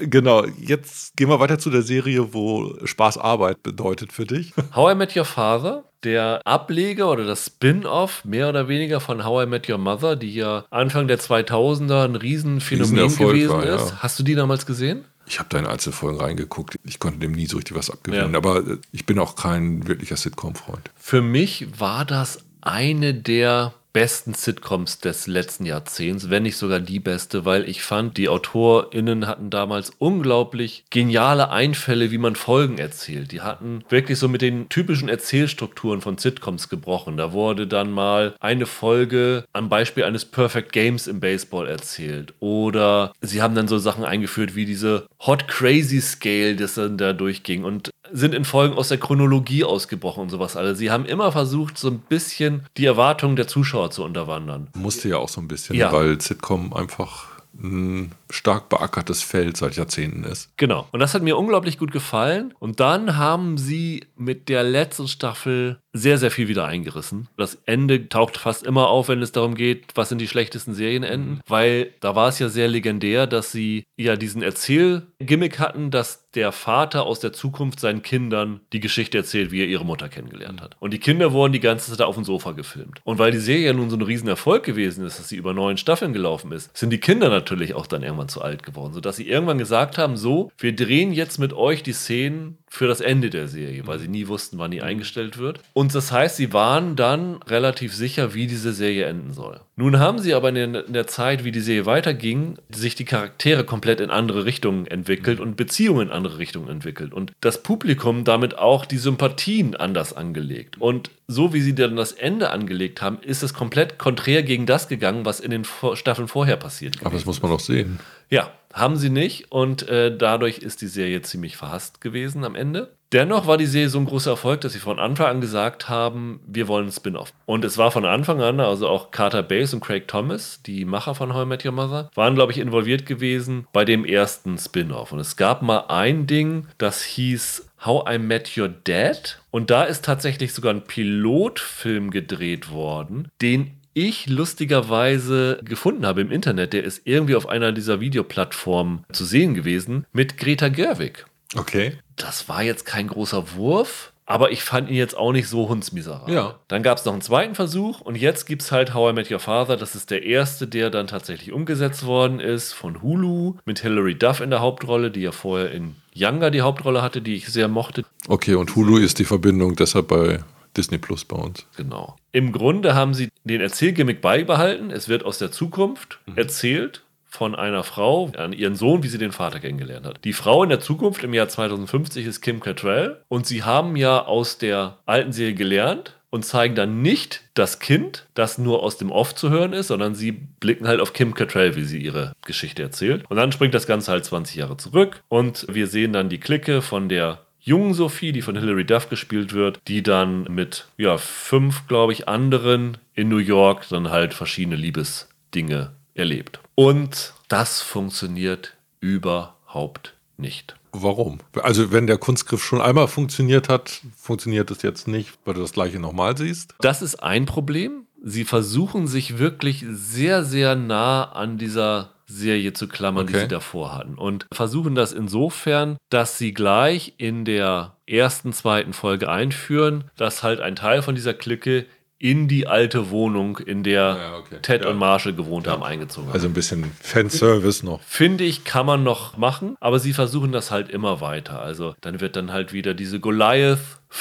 Genau, jetzt gehen wir weiter zu der Serie, wo Spaß Arbeit bedeutet für dich. How I Met Your Father, der Ableger oder das Spin-off mehr oder weniger von How I Met Your Mother, die ja Anfang der 2000er ein Riesenphänomen Riesenerfolg gewesen war, ja. ist. Hast du die damals gesehen? Ich habe da in Einzelfolgen reingeguckt. Ich konnte dem nie so richtig was abgewinnen. Ja. Aber äh, ich bin auch kein wirklicher Sitcom-Freund. Für mich war das eine der besten Sitcoms des letzten Jahrzehnts, wenn nicht sogar die beste, weil ich fand, die AutorInnen hatten damals unglaublich geniale Einfälle, wie man Folgen erzählt. Die hatten wirklich so mit den typischen Erzählstrukturen von Sitcoms gebrochen. Da wurde dann mal eine Folge am Beispiel eines Perfect Games im Baseball erzählt. Oder sie haben dann so Sachen eingeführt wie diese Hot Crazy Scale, das dann da durchging. Und sind in Folgen aus der Chronologie ausgebrochen und sowas alles. Sie haben immer versucht, so ein bisschen die Erwartungen der Zuschauer zu unterwandern. Musste ja auch so ein bisschen, Ja. weil Sitcom einfach ein stark beackertes Feld seit Jahrzehnten ist. Genau. Und das hat mir unglaublich gut gefallen. Und dann haben sie mit der letzten Staffel sehr, sehr viel wieder eingerissen. Das Ende taucht fast immer auf, wenn es darum geht, was sind die schlechtesten Serienenden. Weil da war es ja sehr legendär, dass sie ja diesen Erzählgimmick hatten, dass der Vater aus der Zukunft seinen Kindern die Geschichte erzählt, wie er ihre Mutter kennengelernt hat. Und die Kinder wurden die ganze Zeit auf dem Sofa gefilmt. Und weil die Serie ja nun so ein Riesenerfolg gewesen ist, dass sie über neun Staffeln gelaufen ist, sind die Kinder natürlich auch dann irgendwann zu alt geworden, sodass sie irgendwann gesagt haben, so, wir drehen jetzt mit euch die Szenen für das Ende der Serie, weil sie nie wussten, wann die eingestellt wird. Und das heißt, sie waren dann relativ sicher, wie diese Serie enden soll. Nun haben sie aber in der, in der Zeit, wie die Serie weiterging, sich die Charaktere komplett in andere Richtungen entwickelt und Beziehungen in andere Richtungen entwickelt. Und das Publikum damit auch die Sympathien anders angelegt. Und so wie sie dann das Ende angelegt haben, ist es komplett konträr gegen das gegangen, was in den Staffeln vorher passiert Aber das muss man doch sehen. ja, haben sie nicht und äh, dadurch ist die Serie ziemlich verhasst gewesen am Ende. Dennoch war die Serie so ein großer Erfolg, dass sie von Anfang an gesagt haben, wir wollen einen Spin-off. Und es war von Anfang an, also auch Carter Bass und Craig Thomas, die Macher von How I Met Your Mother, waren, glaube ich, involviert gewesen bei dem ersten Spin-off. Und es gab mal ein Ding, das hieß How I Met Your Dad. Und da ist tatsächlich sogar ein Pilotfilm gedreht worden, den ich lustigerweise gefunden habe im Internet, der ist irgendwie auf einer dieser Videoplattformen zu sehen gewesen, mit Greta Gerwig. Okay. Das war jetzt kein großer Wurf, aber ich fand ihn jetzt auch nicht so hundsmiserabel. Ja. Dann gab es noch einen zweiten Versuch und jetzt gibt es halt How I Met Your Father. Das ist der erste, der dann tatsächlich umgesetzt worden ist von Hulu mit Hilary Duff in der Hauptrolle, die ja vorher in Younger die Hauptrolle hatte, die ich sehr mochte. Okay, und Hulu ist die Verbindung deshalb bei Disney Plus bei uns. Genau. Im Grunde haben sie den Erzählgimmick beibehalten. Es wird aus der Zukunft erzählt von einer Frau an ihren Sohn, wie sie den Vater kennengelernt hat. Die Frau in der Zukunft im Jahr 2050 ist Kim Cattrall und sie haben ja aus der alten Serie gelernt und zeigen dann nicht das Kind, das nur aus dem Off zu hören ist, sondern sie blicken halt auf Kim Cattrall, wie sie ihre Geschichte erzählt. Und dann springt das Ganze halt 20 Jahre zurück und wir sehen dann die Clique von der jungen Sophie, die von Hilary Duff gespielt wird, die dann mit ja, fünf, glaube ich, anderen in New York dann halt verschiedene Liebesdinge erlebt. Und das funktioniert überhaupt nicht. Warum? Also, wenn der Kunstgriff schon einmal funktioniert hat, funktioniert es jetzt nicht, weil du das gleiche nochmal siehst? Das ist ein Problem. Sie versuchen sich wirklich sehr, sehr nah an dieser Serie zu klammern, die Okay. sie davor hatten. Und versuchen das insofern, dass sie gleich in der ersten, zweiten Folge einführen, dass halt ein Teil von dieser Clique in die alte Wohnung, in der Ja, okay. Ted Ja. und Marshall gewohnt haben, eingezogen haben. Also ein bisschen Fanservice noch. Finde ich, kann man noch machen, aber sie versuchen das halt immer weiter. Also dann wird dann halt wieder diese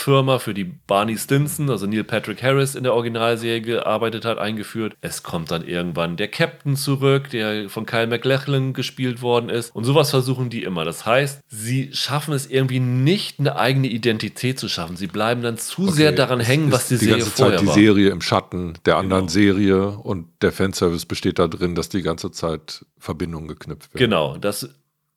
Goliath-Firma, für die Barney Stinson, also Neil Patrick Harris in der Originalserie gearbeitet hat, eingeführt. Es kommt dann irgendwann der Captain zurück, der von Kyle MacLachlan gespielt worden ist. Und sowas versuchen die immer. Das heißt, sie schaffen es irgendwie nicht, eine eigene Identität zu schaffen. Sie bleiben dann zu sehr daran hängen, was die, die Serie ganze vorher Zeit die war. Serie im Schatten der anderen Serie und der Fanservice besteht da drin, dass die ganze Zeit Verbindungen geknüpft werden. Genau, das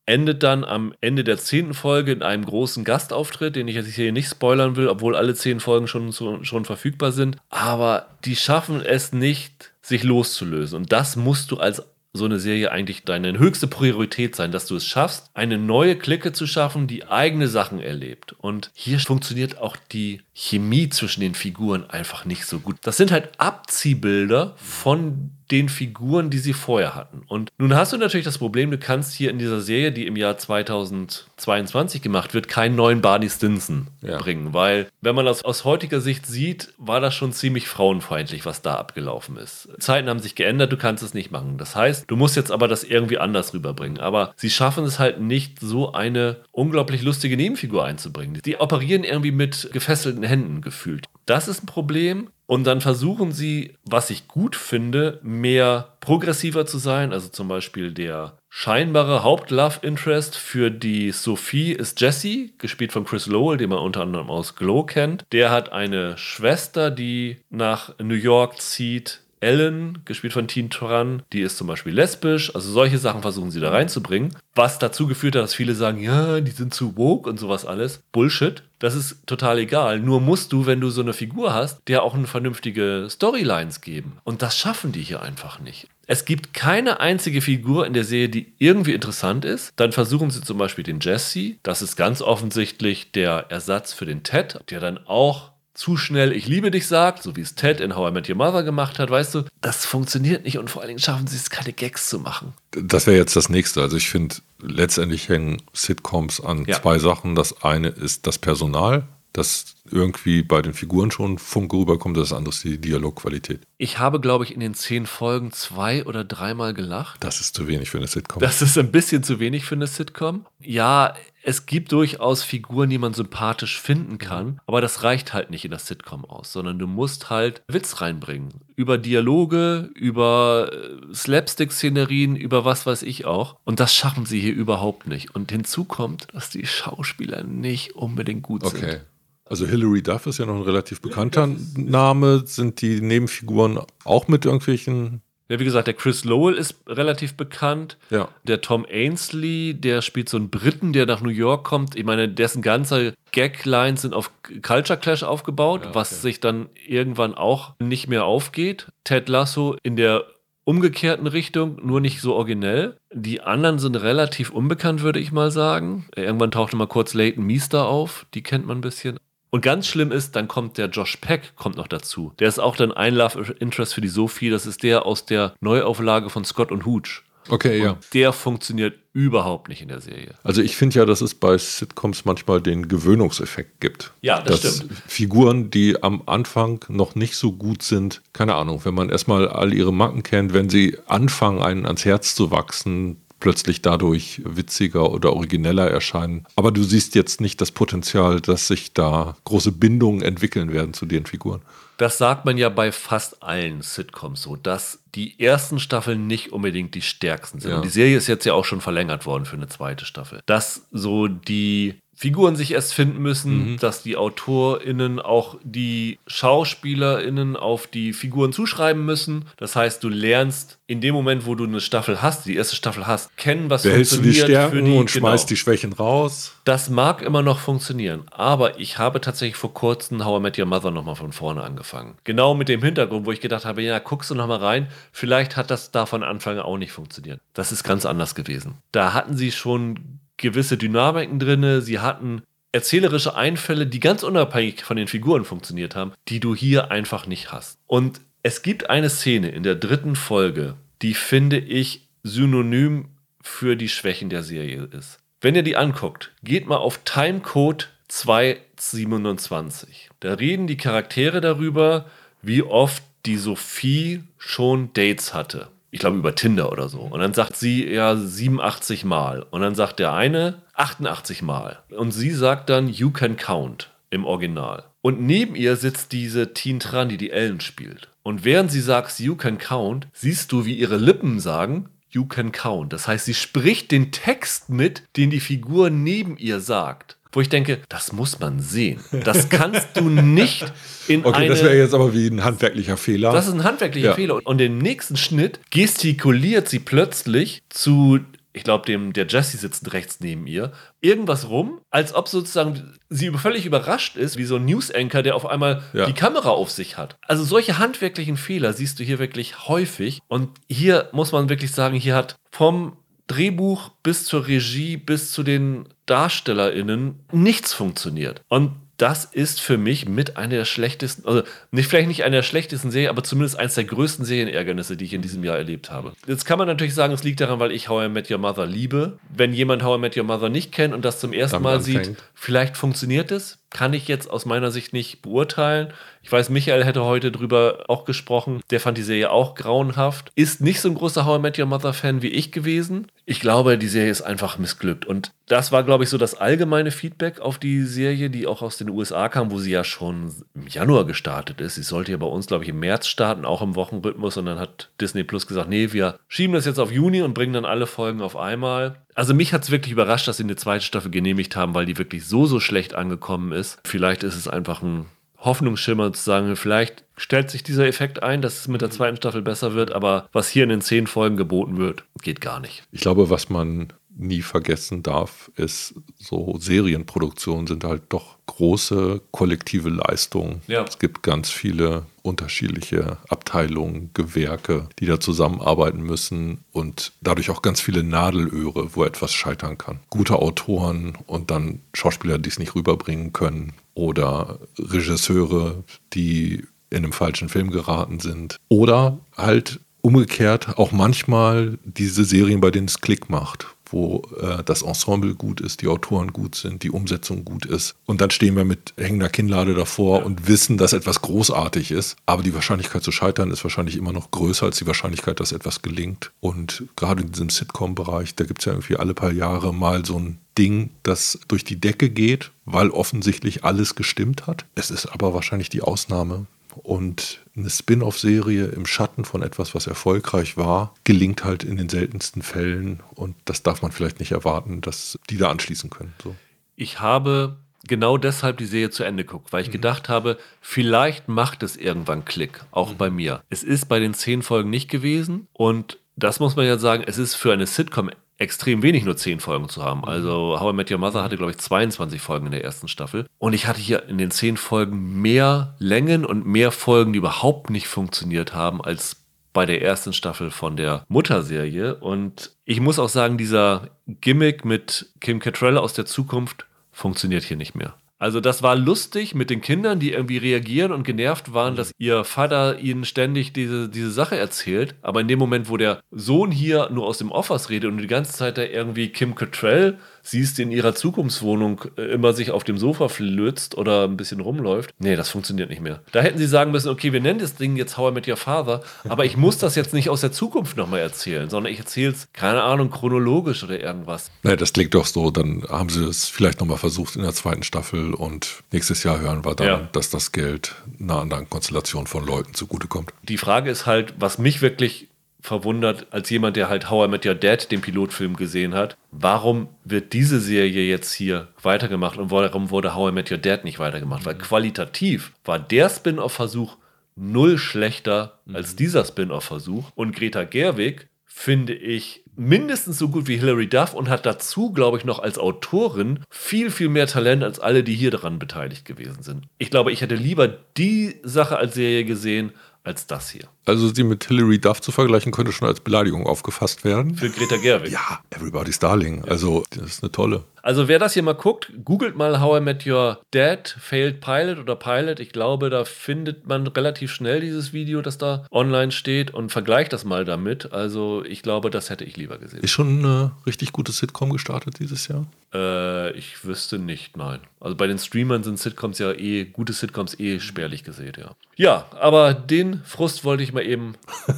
endet dann am Ende der zehnten Folge in einem großen Gastauftritt, den ich jetzt hier nicht spoilern will, obwohl alle zehn Folgen schon, schon verfügbar sind. Aber die schaffen es nicht, sich loszulösen. Und das musst du als so eine Serie eigentlich deine höchste Priorität sein, dass du es schaffst, eine neue Clique zu schaffen, die eigene Sachen erlebt. Und hier funktioniert auch die Chemie zwischen den Figuren einfach nicht so gut. Das sind halt Abziehbilder von den Figuren, die sie vorher hatten. Und nun hast du natürlich das Problem, du kannst hier in dieser Serie, die im Jahr 2022 gemacht wird, keinen neuen Barney Stinson Ja. bringen, weil wenn man das aus heutiger Sicht sieht, war das schon ziemlich frauenfeindlich, was da abgelaufen ist. Zeiten haben sich geändert, du kannst es nicht machen. Das heißt, du musst jetzt aber das irgendwie anders rüberbringen. Aber sie schaffen es halt nicht, so eine unglaublich lustige Nebenfigur einzubringen. Die operieren irgendwie mit gefesselten Händen gefühlt. Das ist ein Problem. Und dann versuchen sie, was ich gut finde, mehr progressiver zu sein. Also zum Beispiel der scheinbare Haupt-Love-Interest für die Sophie ist Jesse, gespielt von Chris Lowell, den man unter anderem aus Glow kennt. Der hat eine Schwester, die nach New York zieht. Ellen, gespielt von Teen Tran, die ist zum Beispiel lesbisch. Also solche Sachen versuchen sie da reinzubringen. Was dazu geführt hat, dass viele sagen, ja, die sind zu woke und sowas alles. Bullshit. Das ist total egal. Nur musst du, wenn du so eine Figur hast, der auch eine vernünftige Storylines geben. Und das schaffen die hier einfach nicht. Es gibt keine einzige Figur in der Serie, die irgendwie interessant ist. Dann versuchen sie zum Beispiel den Jesse. Das ist ganz offensichtlich der Ersatz für den Ted, der dann auch zu schnell Ich liebe dich sagt, so wie es Ted in How I Met Your Mother gemacht hat, weißt du, das funktioniert nicht und vor allen Dingen schaffen sie es, keine Gags zu machen. Das wäre jetzt das nächste. Also ich finde, letztendlich hängen Sitcoms an Ja. zwei Sachen. Das eine ist das Personal, das irgendwie bei den Figuren schon Funke rüberkommt. Das andere ist die Dialogqualität. Ich habe, glaube ich, in den zehn Folgen zwei oder dreimal gelacht. Das ist zu wenig für eine Sitcom. Das ist ein bisschen zu wenig für eine Sitcom. Ja, es gibt durchaus Figuren, die man sympathisch finden kann, aber das reicht halt nicht in das Sitcom aus, sondern du musst halt Witz reinbringen. Über Dialoge, über äh, Slapstick-Szenerien, über was weiß ich auch. Und das schaffen sie hier überhaupt nicht. Und hinzu kommt, dass die Schauspieler nicht unbedingt gut okay. sind. Also Hilary Duff ist ja noch ein relativ bekannter Name. Sind die Nebenfiguren auch mit irgendwelchen Ja, wie gesagt, der Chris Lowell ist relativ bekannt. Ja. Der Tom Ainsley, der spielt so einen Briten, der nach New York kommt. Ich meine, dessen ganze Gaglines sind auf Culture Clash aufgebaut, was sich dann irgendwann auch nicht mehr aufgeht. Ted Lasso in der umgekehrten Richtung, nur nicht so originell. Die anderen sind relativ unbekannt, würde ich mal sagen. Irgendwann tauchte mal kurz Leighton Meester auf, die kennt man ein bisschen. Und ganz schlimm ist, dann kommt der Josh Peck kommt noch dazu. Der ist auch dann ein Love Interest für die Sophie. Das ist der aus der Neuauflage von Scott und Hooch. Okay, ja. Und der funktioniert überhaupt nicht in der Serie. Also ich finde ja, dass es bei Sitcoms manchmal den Gewöhnungseffekt gibt. Ja, das dass stimmt. Figuren, die am Anfang noch nicht so gut sind, keine Ahnung, wenn man erstmal all ihre Macken kennt, wenn sie anfangen, einen ans Herz zu wachsen, plötzlich dadurch witziger oder origineller erscheinen. Aber du siehst jetzt nicht das Potenzial, dass sich da große Bindungen entwickeln werden zu den Figuren. Das sagt man ja bei fast allen Sitcoms so, dass die ersten Staffeln nicht unbedingt die stärksten sind. Ja. Und die Serie ist jetzt ja auch schon verlängert worden für eine zweite Staffel. Dass so die Figuren sich erst finden müssen, dass die AutorInnen auch die SchauspielerInnen auf die Figuren zuschreiben müssen. Das heißt, du lernst in dem Moment, wo du eine Staffel hast, die erste Staffel hast, kennen, was Behältst du die funktioniert Stärken und schmeißt die Schwächen raus? das mag immer noch funktionieren, aber ich habe tatsächlich vor kurzem How I Met Your Mother nochmal von vorne angefangen. Genau mit dem Hintergrund, wo ich gedacht habe, ja, guckst du nochmal rein, vielleicht hat das da von Anfang an auch nicht funktioniert. Das ist ganz anders gewesen. Da hatten sie schon gewisse Dynamiken drin, sie hatten erzählerische Einfälle, die ganz unabhängig von den Figuren funktioniert haben, die du hier einfach nicht hast. Und es gibt eine Szene in der dritten Folge, die finde ich synonym für die Schwächen der Serie ist. Wenn ihr die anguckt, geht mal auf Timecode 227. Da reden die Charaktere darüber, wie oft die Sophie schon Dates hatte. Ich glaube über Tinder oder so. Und dann sagt sie ja 87 Mal. Und dann sagt der eine 88 Mal. Und sie sagt dann You can count im Original. Und neben ihr sitzt diese Teen Tran, die die Ellen spielt. Und während sie sagt You can count, siehst du, wie ihre Lippen sagen You can count. Das heißt, sie spricht den Text mit, den die Figur neben ihr sagt. Wo ich denke, das muss man sehen. Das kannst du nicht in Okay, eine... das wäre jetzt aber wie ein handwerklicher Fehler. Das ist ein handwerklicher Ja. Fehler. Und im nächsten Schnitt gestikuliert sie plötzlich zu, ich glaube, dem der Jesse sitzt rechts neben ihr, irgendwas rum, als ob sozusagen sie völlig überrascht ist, wie so ein News-Anchor, der auf einmal Ja. die Kamera auf sich hat. Also solche handwerklichen Fehler siehst du hier wirklich häufig. Und hier muss man wirklich sagen, hier hat vom Drehbuch bis zur Regie bis zu den DarstellerInnen nichts funktioniert. Und das ist für mich mit einer der schlechtesten, also nicht vielleicht nicht einer der schlechtesten Serien, aber zumindest eines der größten Serienärgernisse, die ich in diesem Jahr erlebt habe. Jetzt kann man natürlich sagen, es liegt daran, weil ich How I Met Your Mother liebe. Wenn jemand How I Met Your Mother nicht kennt und das zum ersten Damit Mal sieht, anfängt. vielleicht funktioniert es, kann ich jetzt aus meiner Sicht nicht beurteilen. Ich weiß, Michael hätte heute drüber auch gesprochen. Der fand die Serie auch grauenhaft. Ist nicht so ein großer How I Met Your Mother Fan wie ich gewesen. Ich glaube, die Serie ist einfach missglückt. Und das war, glaube ich, so das allgemeine Feedback auf die Serie, die auch aus den USA kam, wo sie ja schon im Januar gestartet ist. Sie sollte ja bei uns, glaube ich, im März starten, auch im Wochenrhythmus. Und dann hat Disney Plus gesagt, nee, wir schieben das jetzt auf Juni und bringen dann alle Folgen auf einmal. Also mich hat es wirklich überrascht, dass sie eine zweite Staffel genehmigt haben, weil die wirklich so, so schlecht angekommen ist. Vielleicht ist es einfach ein Hoffnungsschimmer zu sagen, vielleicht stellt sich dieser Effekt ein, dass es mit der zweiten Staffel besser wird, aber was hier in den zehn Folgen geboten wird, geht gar nicht. Ich glaube, was man nie vergessen darf, ist, so Serienproduktionen sind halt doch große kollektive Leistungen. Ja. Es gibt ganz viele unterschiedliche Abteilungen, Gewerke, die da zusammenarbeiten müssen und dadurch auch ganz viele Nadelöhre, wo etwas scheitern kann. Gute Autoren und dann Schauspieler, die es nicht rüberbringen können oder Regisseure, die in einem falschen Film geraten sind oder halt umgekehrt auch manchmal diese Serien, bei denen es Klick macht, wo äh, das Ensemble gut ist, die Autoren gut sind, die Umsetzung gut ist. Und dann stehen wir mit hängender Kinnlade davor und wissen, dass etwas großartig ist. Aber die Wahrscheinlichkeit zu scheitern ist wahrscheinlich immer noch größer als die Wahrscheinlichkeit, dass etwas gelingt. Und gerade in diesem Sitcom-Bereich, da gibt es ja irgendwie alle paar Jahre mal so ein Ding, das durch die Decke geht, weil offensichtlich alles gestimmt hat. Es ist aber wahrscheinlich die Ausnahme. Und eine Spin-off-Serie im Schatten von etwas, was erfolgreich war, gelingt halt in den seltensten Fällen. Und das darf man vielleicht nicht erwarten, dass die da anschließen können. So. Ich habe genau deshalb die Serie zu Ende geguckt, weil ich gedacht habe, vielleicht macht es irgendwann Klick, auch bei mir. Es ist bei den zehn Folgen nicht gewesen und das muss man ja sagen, es ist für eine Sitcom extrem wenig, nur zehn Folgen zu haben. Also How I Met Your Mother hatte, glaube ich, 22 Folgen in der ersten Staffel. Und ich hatte hier in den zehn Folgen mehr Längen und mehr Folgen, die überhaupt nicht funktioniert haben, als bei der ersten Staffel von der Mutterserie. Und ich muss auch sagen, dieser Gimmick mit Kim Cattrall aus der Zukunft funktioniert hier nicht mehr. Also das war lustig mit den Kindern, die irgendwie reagieren und genervt waren, dass ihr Vater ihnen ständig diese, diese Sache erzählt. Aber in dem Moment, wo der Sohn hier nur aus dem Office redet und die ganze Zeit da irgendwie Kim Cattrall siehst, in ihrer Zukunftswohnung äh, immer sich auf dem Sofa flötzt oder ein bisschen rumläuft. Nee, das funktioniert nicht mehr. Da hätten sie sagen müssen, okay, wir nennen das Ding jetzt How I Met Your Father, aber ich muss das jetzt nicht aus der Zukunft nochmal erzählen, sondern ich erzähle es, keine Ahnung, chronologisch oder irgendwas. Naja, das klingt doch so, dann haben sie es vielleicht nochmal versucht in der zweiten Staffel und nächstes Jahr hören wir dann, Ja. dass das Geld einer anderen Konstellation von Leuten zugutekommt. Die Frage ist halt, was mich wirklich verwundert, als jemand, der halt How I Met Your Dad, den Pilotfilm gesehen hat, warum wird diese Serie jetzt hier weitergemacht und warum wurde How I Met Your Dad nicht weitergemacht? Weil qualitativ war der Spin-off-Versuch null schlechter als dieser Spin-off-Versuch und Greta Gerwig finde ich mindestens so gut wie Hilary Duff und hat dazu, glaube ich, noch als Autorin viel, viel mehr Talent als alle, die hier daran beteiligt gewesen sind. Ich glaube, ich hätte lieber die Sache als Serie gesehen, als das hier. Also sie mit Hilary Duff zu vergleichen, könnte schon als Beleidigung aufgefasst werden. Für Greta Gerwig. Ja, Everybody's Darling. Also das ist eine tolle. Also wer das hier mal guckt, googelt mal How I Met Your Dad Failed Pilot oder Pilot. Ich glaube, da findet man relativ schnell dieses Video, das da online steht und vergleicht das mal damit. Also ich glaube, das hätte ich lieber gesehen. Ist schon eine richtig gute Sitcom gestartet dieses Jahr. Äh, ich wüsste nicht, nein. Also bei den Streamern sind Sitcoms ja eh, gute Sitcoms eh spärlich gesät, ja. Ja, aber den Frust wollte ich mal eben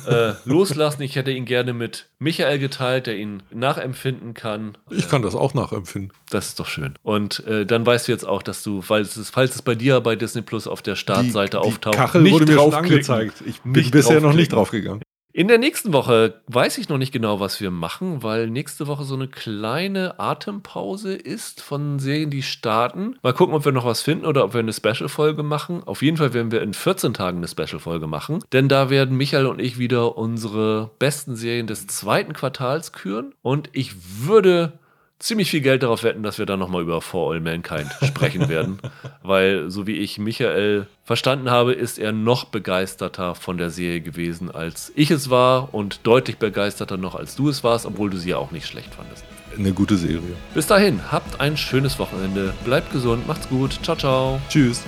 äh, loslassen. Ich hätte ihn gerne mit Michael geteilt, der ihn nachempfinden kann. Ich kann das auch nachempfinden. Das ist doch schön. Und äh, dann weißt du jetzt auch, dass du, falls es, falls es bei dir bei Disney Plus auf der Startseite auftaucht, Kachel nicht wurde mir schon angezeigt. Ich bin bisher noch nicht draufgegangen. In der nächsten Woche weiß ich noch nicht genau, was wir machen, weil nächste Woche so eine kleine Atempause ist von Serien, die starten. Mal gucken, ob wir noch was finden oder ob wir eine Special-Folge machen. Auf jeden Fall werden wir in 14 Tagen eine Special-Folge machen, denn da werden Michael und ich wieder unsere besten Serien des zweiten Quartals küren. Und ich würde ziemlich viel Geld darauf wetten, dass wir dann nochmal über For All Mankind sprechen werden. Weil, so wie ich Michael verstanden habe, ist er noch begeisterter von der Serie gewesen, als ich es war und deutlich begeisterter noch, als du es warst, obwohl du sie ja auch nicht schlecht fandest. Eine gute Serie. Bis dahin, habt ein schönes Wochenende, bleibt gesund, macht's gut, ciao, ciao. Tschüss.